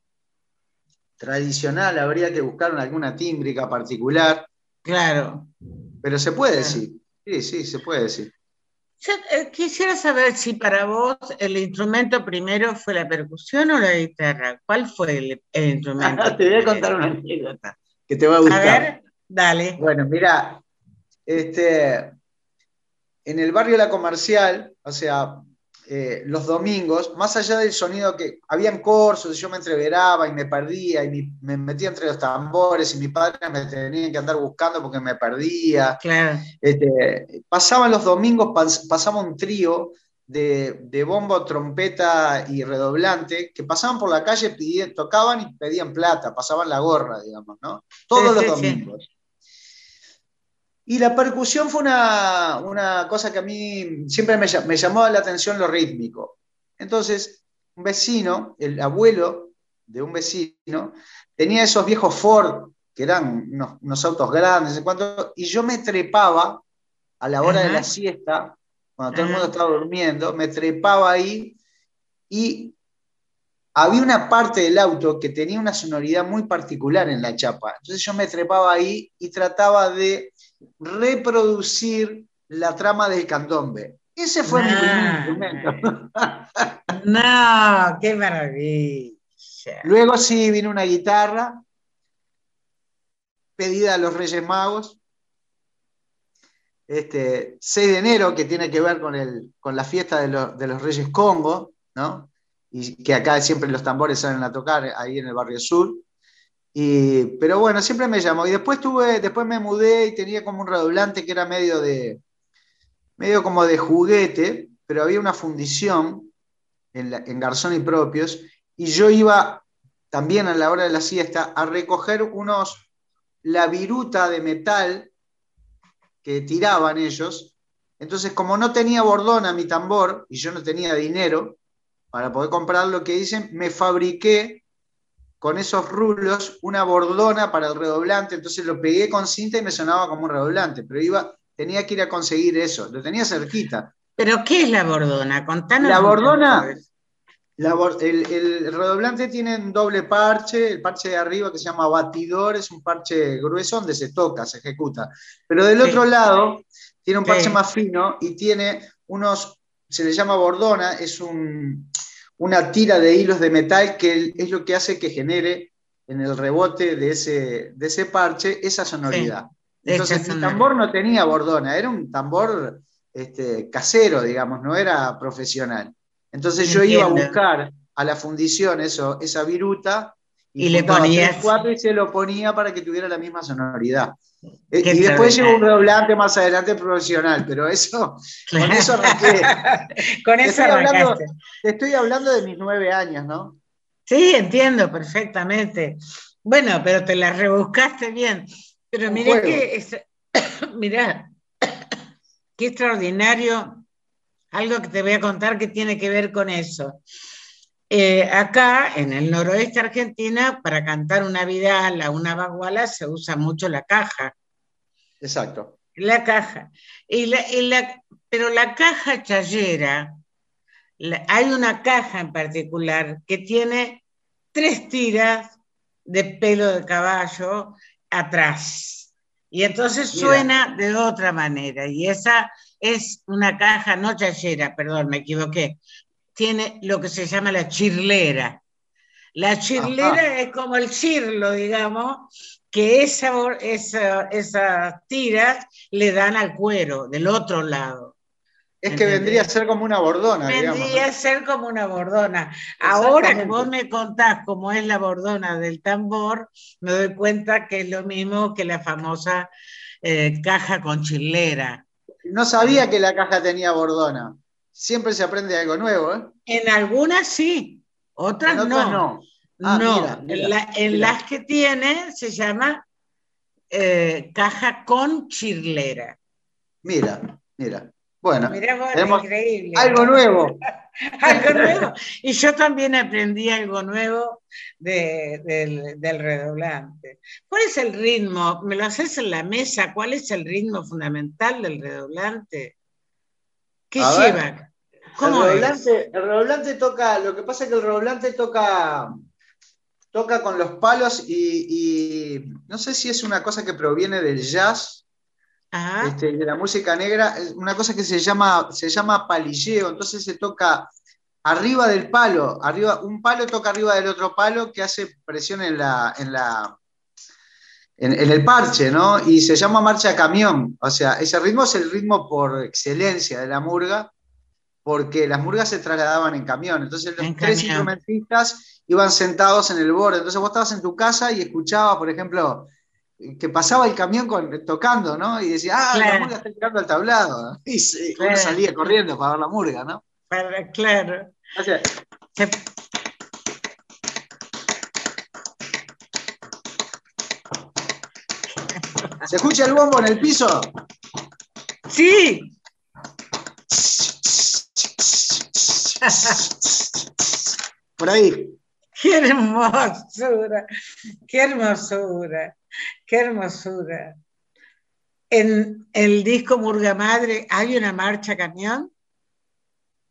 tradicional, habría que buscar alguna tímbrica particular. Claro. Pero se puede decir, sí, sí, se puede decir. Eh, quisiera saber si para vos el instrumento primero fue la percusión o la guitarra. ¿Cuál fue el, instrumento? te voy a contar una anécdota que te va a gustar. A ver, dale. Bueno, mira, este, en el barrio La Comercial, o sea, eh, los domingos, más allá del sonido que habían corsos, yo me entreveraba y me perdía y me metía entre los tambores y mi padre me tenía que andar buscando porque me perdía. Este, pasaban los domingos, pasaba un trío de, bombo, trompeta y redoblante que pasaban por la calle, tocaban y pedían plata, pasaban la gorra, digamos, ¿no? Todos los domingos. Y la percusión fue una, cosa que a mí siempre me, llamó la atención lo rítmico. Entonces, un vecino, el abuelo de un vecino, tenía esos viejos Ford, que eran unos, autos grandes, y yo me trepaba a la hora de la siesta, cuando todo el mundo estaba durmiendo, me trepaba ahí y había una parte del auto que tenía una sonoridad muy particular en la chapa. Entonces yo me trepaba ahí y trataba de reproducir la trama del candombe. Ese fue mi primer instrumento. no, qué maravilla. Luego sí vino una guitarra pedida a los Reyes Magos. Este, 6 de enero, que tiene que ver con, el, con la fiesta de, de, los Reyes Congo, ¿no? y que acá siempre los tambores salen a tocar ahí en el barrio sur pero bueno, siempre me llamó. Y después tuve, después me mudé y tenía como un redoblante que era medio de, medio como de juguete, pero había una fundición en, Garzón y Propios, y yo iba también a la hora de la siesta a recoger unos, la viruta de metal que tiraban ellos. Entonces, como no tenía bordona mi tambor y yo no tenía dinero para poder comprar lo que dicen, me fabriqué con esos rulos una bordona para el redoblante, entonces lo pegué con cinta y me sonaba como un redoblante, pero iba, tenía que ir a conseguir eso, lo tenía cerquita. ¿Pero qué es la bordona? Contanos. La bordona, el, redoblante tiene un doble parche, el parche de arriba que se llama batidor, es un parche grueso donde se toca, se ejecuta, pero del otro lado tiene un parche más fino y tiene unos, se le llama bordona, es un, una tira de hilos de metal que es lo que hace que genere en el rebote de ese, de ese parche esa sonoridad. Entonces mi tambor no tenía bordona, era un tambor este, casero, digamos, no era profesional. Entonces yo iba a buscar a la fundición eso, esa viruta y, le ponía cuatro y se lo ponía para que tuviera la misma sonoridad. Eh, y después llegó un redoblante más adelante profesional, pero eso, con eso arranqué. con eso te estoy, hablando, te estoy hablando de mis nueve años, ¿no? Sí, entiendo perfectamente. Bueno, pero te la rebuscaste bien. Pero mirá que, es, mirá, qué extraordinario, algo que te voy a contar que tiene que ver con eso. Eh, acá, en el noroeste argentina, para cantar una vidala, una baguala, se usa mucho la caja. Exacto. La caja. Y la, pero la caja chayera, hay una caja en particular que tiene tres tiras de pelo de caballo atrás. Y entonces suena de otra manera. Y esa es una caja, no chayera, perdón, me equivoqué, tiene lo que se llama la chirlera. La chirlera es como el chirlo, digamos, que esa, esas tiras le dan al cuero del otro lado. Es que vendría a ser como una bordona. Vendría a ser como una bordona. Ahora que vos me contás cómo es la bordona del tambor, me doy cuenta que es lo mismo que la famosa eh, caja con chirlera. No sabía que la caja tenía bordona. Siempre se aprende algo nuevo, ¿eh? En algunas sí, otras En otras no. Ah, no, mira, mira, en, la- en mira. las que tiene se llama eh, caja con chirlera. Mira, mira. Bueno, tenemos increíble. algo ¿no? nuevo. algo nuevo. Y yo también aprendí algo nuevo de- del, del redoblante. ¿Cuál es el ritmo? ¿Me lo haces en la mesa? ¿Cuál es el ritmo fundamental del redoblante? ¿Qué A lleva? El ¿Cómo es? redoblante, el redoblante toca, lo que pasa es que el redoblante toca, toca con los palos y, y no sé si es una cosa que proviene del jazz, Ajá. este, de la música negra, es una cosa que se llama, se llama palilleo, entonces se toca arriba del palo, arriba, un palo toca arriba del otro palo que hace presión en la, en la, en, en el parche, ¿no? Y se llama marcha camión, o sea, ese ritmo es el ritmo por excelencia de la murga, porque las murgas se trasladaban en camión, entonces los En tres camión. instrumentistas iban sentados en el borde, entonces vos estabas en tu casa y escuchabas, por ejemplo, que pasaba el camión con- tocando, ¿no? Y decía, ah, la murga está tirando al tablado. Y se- uno salía corriendo para ver la murga, ¿no? Para- claro. O sea, Se- ¿Se escucha el bombo en el piso? Sí, Por ahí. qué hermosura, qué hermosura, qué hermosura. En el disco Murga Madre hay una marcha camión.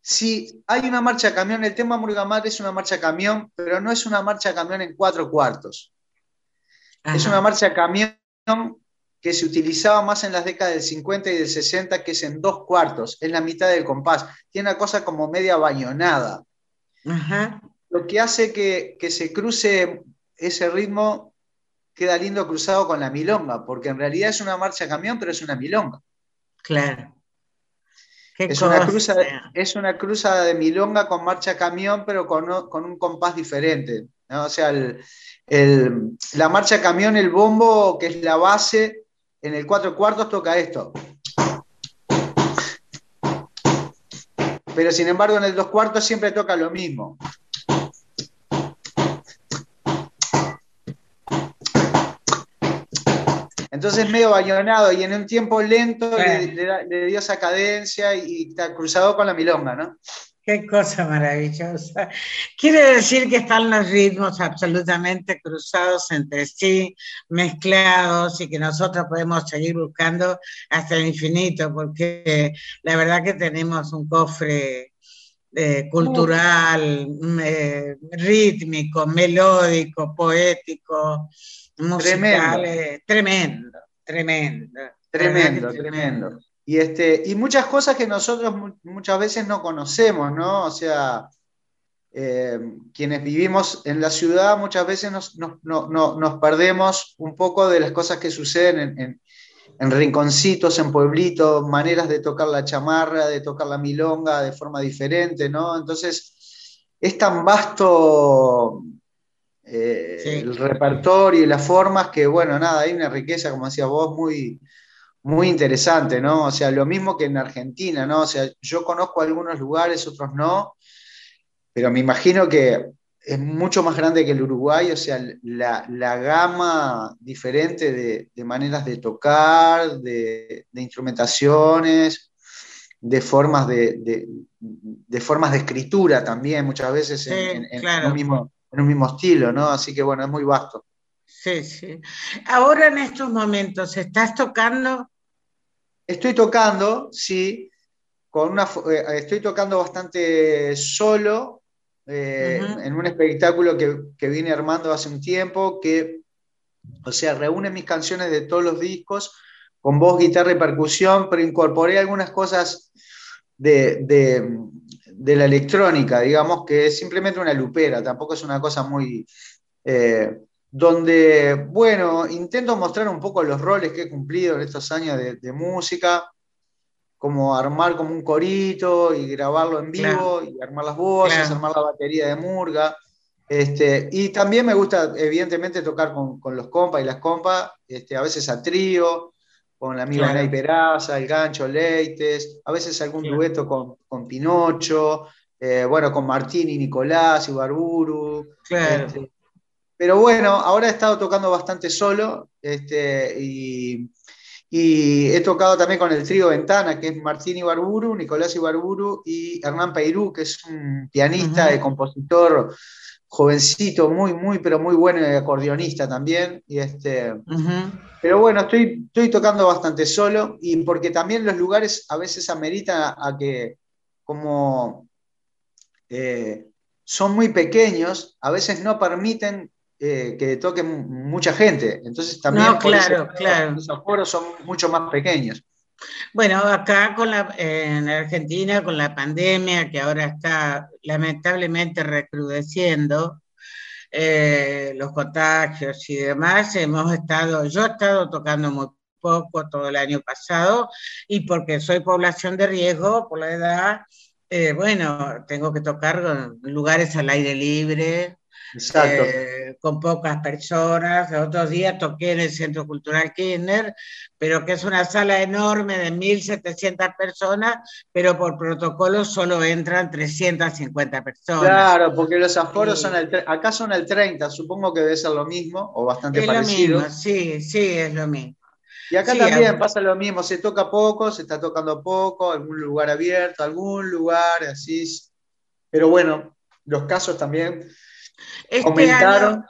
Sí, hay una marcha camión. El tema Murga Madre es una marcha camión, pero no es una marcha camión en cuatro cuartos. Es una marcha camión que se utilizaba más en las décadas del 50 y del 60, que es en dos cuartos, es la mitad del compás. Tiene una cosa como media bañonada. Ajá. Lo que hace que, que se cruce ese ritmo queda lindo cruzado con la milonga, porque en realidad es una marcha camión, pero es una milonga. Claro. Qué Es una, cruza, es una cruza de milonga con marcha camión, pero con, con un compás diferente. ¿no? O sea, el- el- la marcha camión, el bombo, que es la base, en el cuatro cuartos toca esto. Pero sin embargo, en el dos cuartos siempre toca lo mismo. Entonces medio bañonado y en un tiempo lento le, dio esa cadencia y está cruzado con la milonga, ¿no? Qué cosa maravillosa. Quiere decir que están los ritmos absolutamente cruzados entre sí, mezclados y que nosotros podemos seguir buscando hasta el infinito, porque la verdad que tenemos un cofre eh, cultural, mm, eh, rítmico, melódico, poético, musical, eh, tremendo, tremendo. Tremendo, que tremendo. Y, este, y muchas cosas que nosotros mu- muchas veces no conocemos, ¿no? O sea, eh, quienes vivimos en la ciudad muchas veces nos, nos- no- no- nos perdemos un poco de las cosas que suceden en, en- en rinconcitos, en pueblitos, maneras de tocar la chamarra, de tocar la milonga de forma diferente, ¿no? Entonces, es tan vasto eh, Sí. el repertorio y las formas que, bueno, nada, hay una riqueza, como decías vos, muy, muy interesante, ¿no? O sea, lo mismo que en Argentina, ¿no? O sea, yo conozco algunos lugares, otros no, pero me imagino que es mucho más grande que el Uruguay, o sea, la, la gama diferente de, de maneras de tocar, de, de instrumentaciones, de formas de, de- formas de escritura también, muchas veces en, Sí, en- en claro. un mismo, en un mismo estilo, ¿no? Así que bueno, es muy vasto. Sí, sí. Ahora en estos momentos, ¿estás tocando? Estoy tocando, sí, con una, eh, estoy tocando bastante solo eh, en un espectáculo que, que vine armando hace un tiempo, que, o sea, reúne mis canciones de todos los discos con voz, guitarra y percusión, pero incorporé algunas cosas de, de- de la electrónica, digamos, que es simplemente una lupera, tampoco es una cosa muy... eh, donde, bueno, intento mostrar un poco los roles que he cumplido en estos años de, de música, como armar como un corito y grabarlo en vivo, y armar las voces, Claro. armar la batería de murga. Este, y también me gusta, evidentemente, tocar con, con los compas y las compas, este, a veces a trío, con la amiga Nay Peraza, el gancho Leites, a veces algún dueto con, con Pinocho, eh, bueno, con Martín y Nicolás y Barburu. Claro. Este, pero bueno, ahora he estado tocando bastante solo este, y, he tocado también con el trío Ventana, que es Martín Ibarburu, Nicolás Ibarburu y Hernán Peirú, que es un pianista y compositor jovencito, muy, muy, pero muy bueno y acordeonista también. Y este, Pero bueno, estoy, estoy tocando bastante solo y porque también los lugares a veces ameritan a, que como eh, son muy pequeños, a veces no permiten eh, que toquen mucha gente. Entonces también no, claro, claro. los aforos son mucho más pequeños. Bueno, acá con la, en Argentina, con la pandemia que ahora está lamentablemente recrudeciendo, eh, los contagios y demás, hemos estado, yo he estado tocando muy poco todo el año pasado y porque soy población de riesgo por la edad, eh, bueno, tengo que tocar en lugares al aire libre, eh, con pocas personas. Otros días toqué en el Centro Cultural Kirchner, pero que es una sala enorme de 1.700 personas, pero por protocolo solo entran 350 personas. Claro, porque los aforos son el, acá son el 30, supongo que debe ser lo mismo o bastante es parecido. Lo mismo, sí, sí, es lo mismo. Y acá también pasa lo mismo, se toca poco, se está tocando poco, algún lugar abierto, algún lugar así. Pero bueno, los casos también este aumentaron. Año,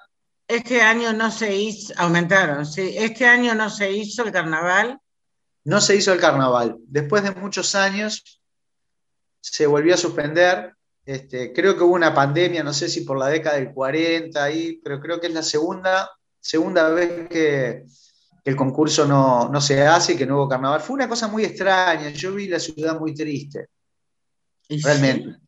este año no se hizo, aumentaron, sí. Este año no se hizo el carnaval. No se hizo el carnaval. Después de muchos años se volvió a suspender. Este, creo que hubo una pandemia, no sé si por la década del 40 ahí, pero creo que es la segunda, segunda vez que, el concurso no, no, se hace y que no hubo carnaval. Fue una cosa muy extraña. Yo vi la ciudad muy triste. Realmente.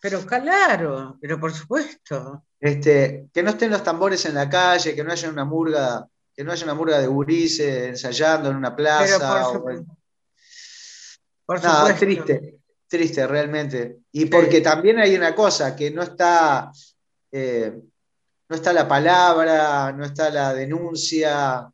Pero claro, pero por supuesto. Este, que no estén los tambores en la calle, que no haya una murga, que no haya una murga de gurises ensayando en una plaza. por, supuesto. triste, triste realmente. Y porque también hay una cosa, que no está, eh, no está la palabra, no está la denuncia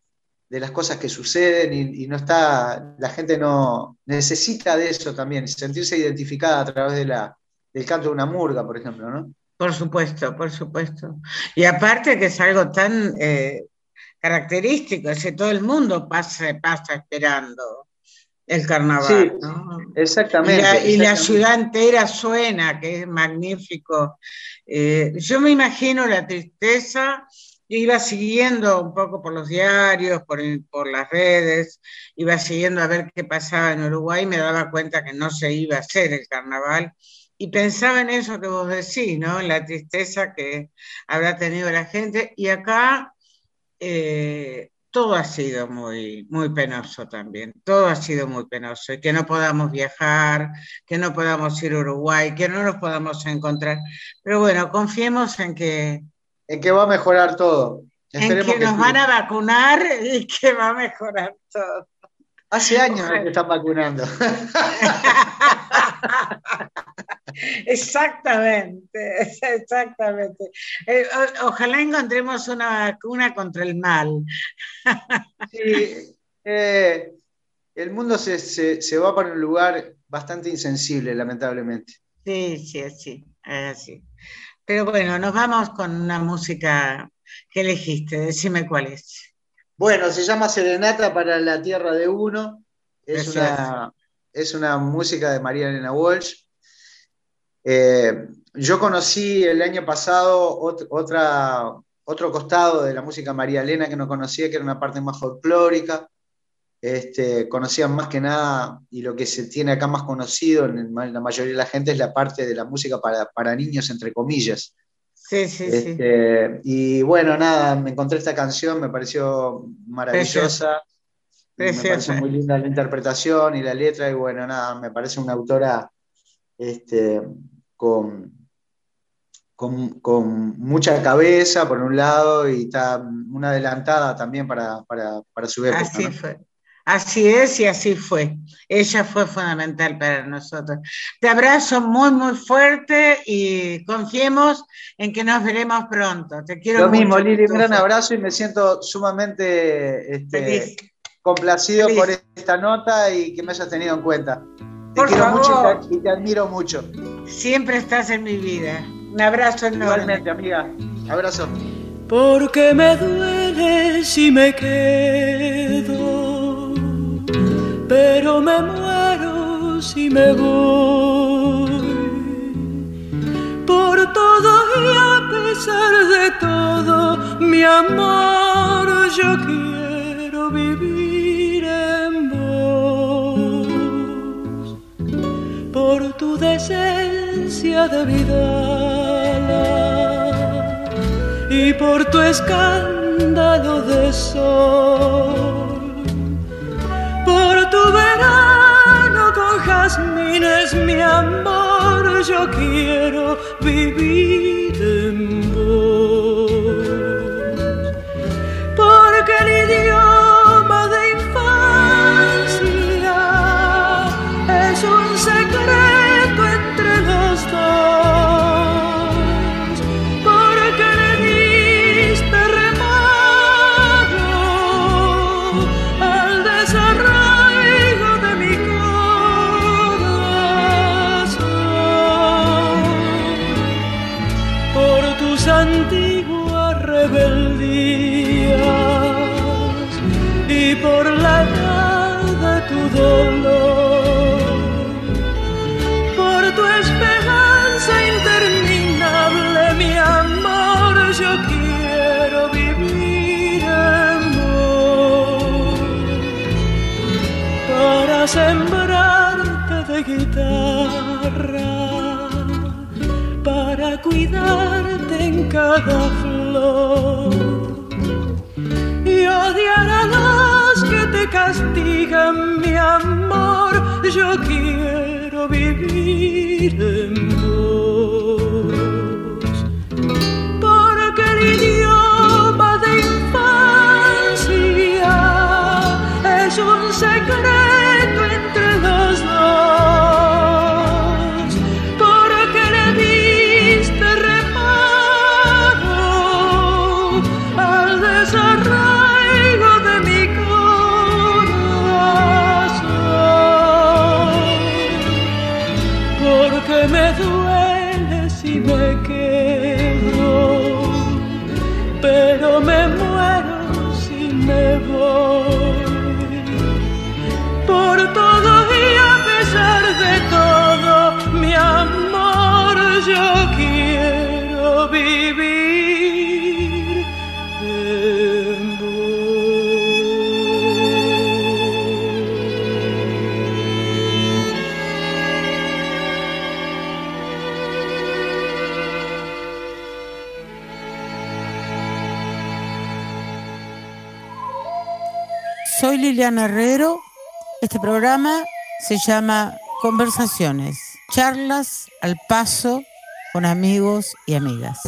de las cosas que suceden y, y, no está, la gente no necesita de eso también, sentirse identificada a través de la, del canto de una murga, por ejemplo, ¿no? Por supuesto, por supuesto. Y aparte que es algo tan eh, característico, es que todo el mundo pasa, pasa esperando el carnaval. Sí, exactamente. Y la, ciudad entera suena, que es magnífico. Eh, yo me imagino la tristeza, iba siguiendo un poco por los diarios, por, por las redes, iba siguiendo a ver qué pasaba en Uruguay, me daba cuenta que no se iba a hacer el carnaval y pensaba en eso que vos decís, ¿no? En la tristeza que habrá tenido la gente. Y acá eh, todo ha sido muy, muy penoso también. Todo ha sido muy penoso. Y que no podamos viajar, que no podamos ir a Uruguay, que no nos podamos encontrar. Pero bueno, confiemos en que. En que va a mejorar todo. en que, nos van a vacunar y que va a mejorar todo. Hace años que están vacunando. Exactamente, exactamente. Eh, ojalá encontremos una vacuna contra el mal. Sí, eh, el mundo se, va para un lugar bastante insensible, lamentablemente. Sí, sí, sí, así. Pero bueno, nos vamos con una música que elegiste, decime cuál es. Bueno, se llama Serenata para la Tierra de Uno. Es, una, es una música de María Elena Walsh. Eh, yo conocí el año pasado otra, otro costado de la música María Elena que no conocía, que era una parte más folclórica. Este, conocían más que nada, y lo que se tiene acá más conocido en, la mayoría de la gente es la parte de la música para, niños, entre comillas. Sí, sí, sí. Este, y bueno, nada, me encontré esta canción, me pareció maravillosa. Me parece muy linda la interpretación y la letra, y bueno, nada, me parece una autora este, con, con, mucha cabeza por un lado y está una adelantada también para, su época. Así fue. Así es y así fue. Ella fue fundamental para nosotros. Te abrazo muy, muy fuerte y confiemos en que nos veremos pronto. Te quiero Lo mismo, Lili, un gran abrazo y me siento sumamente este, complacido por esta nota y que me hayas tenido en cuenta. Te quiero mucho y te, admiro mucho. Siempre estás en mi vida. Un abrazo enorme. Igualmente, amiga. Abrazo. Porque me duele si me quedo, pero me muero si me voy. Por todo y a pesar de todo, mi amor, yo quiero vivir en vos. Por tu decencia de vida y por tu escándalo de sol, por tu verano con jazmines, mi amor, yo quiero vivir. en cada flor y odiar a los que te castigan, mi amor. Yo quiero vivir Liliana Herrero. Este programa se llama Conversaciones, charlas al paso con amigos y amigas.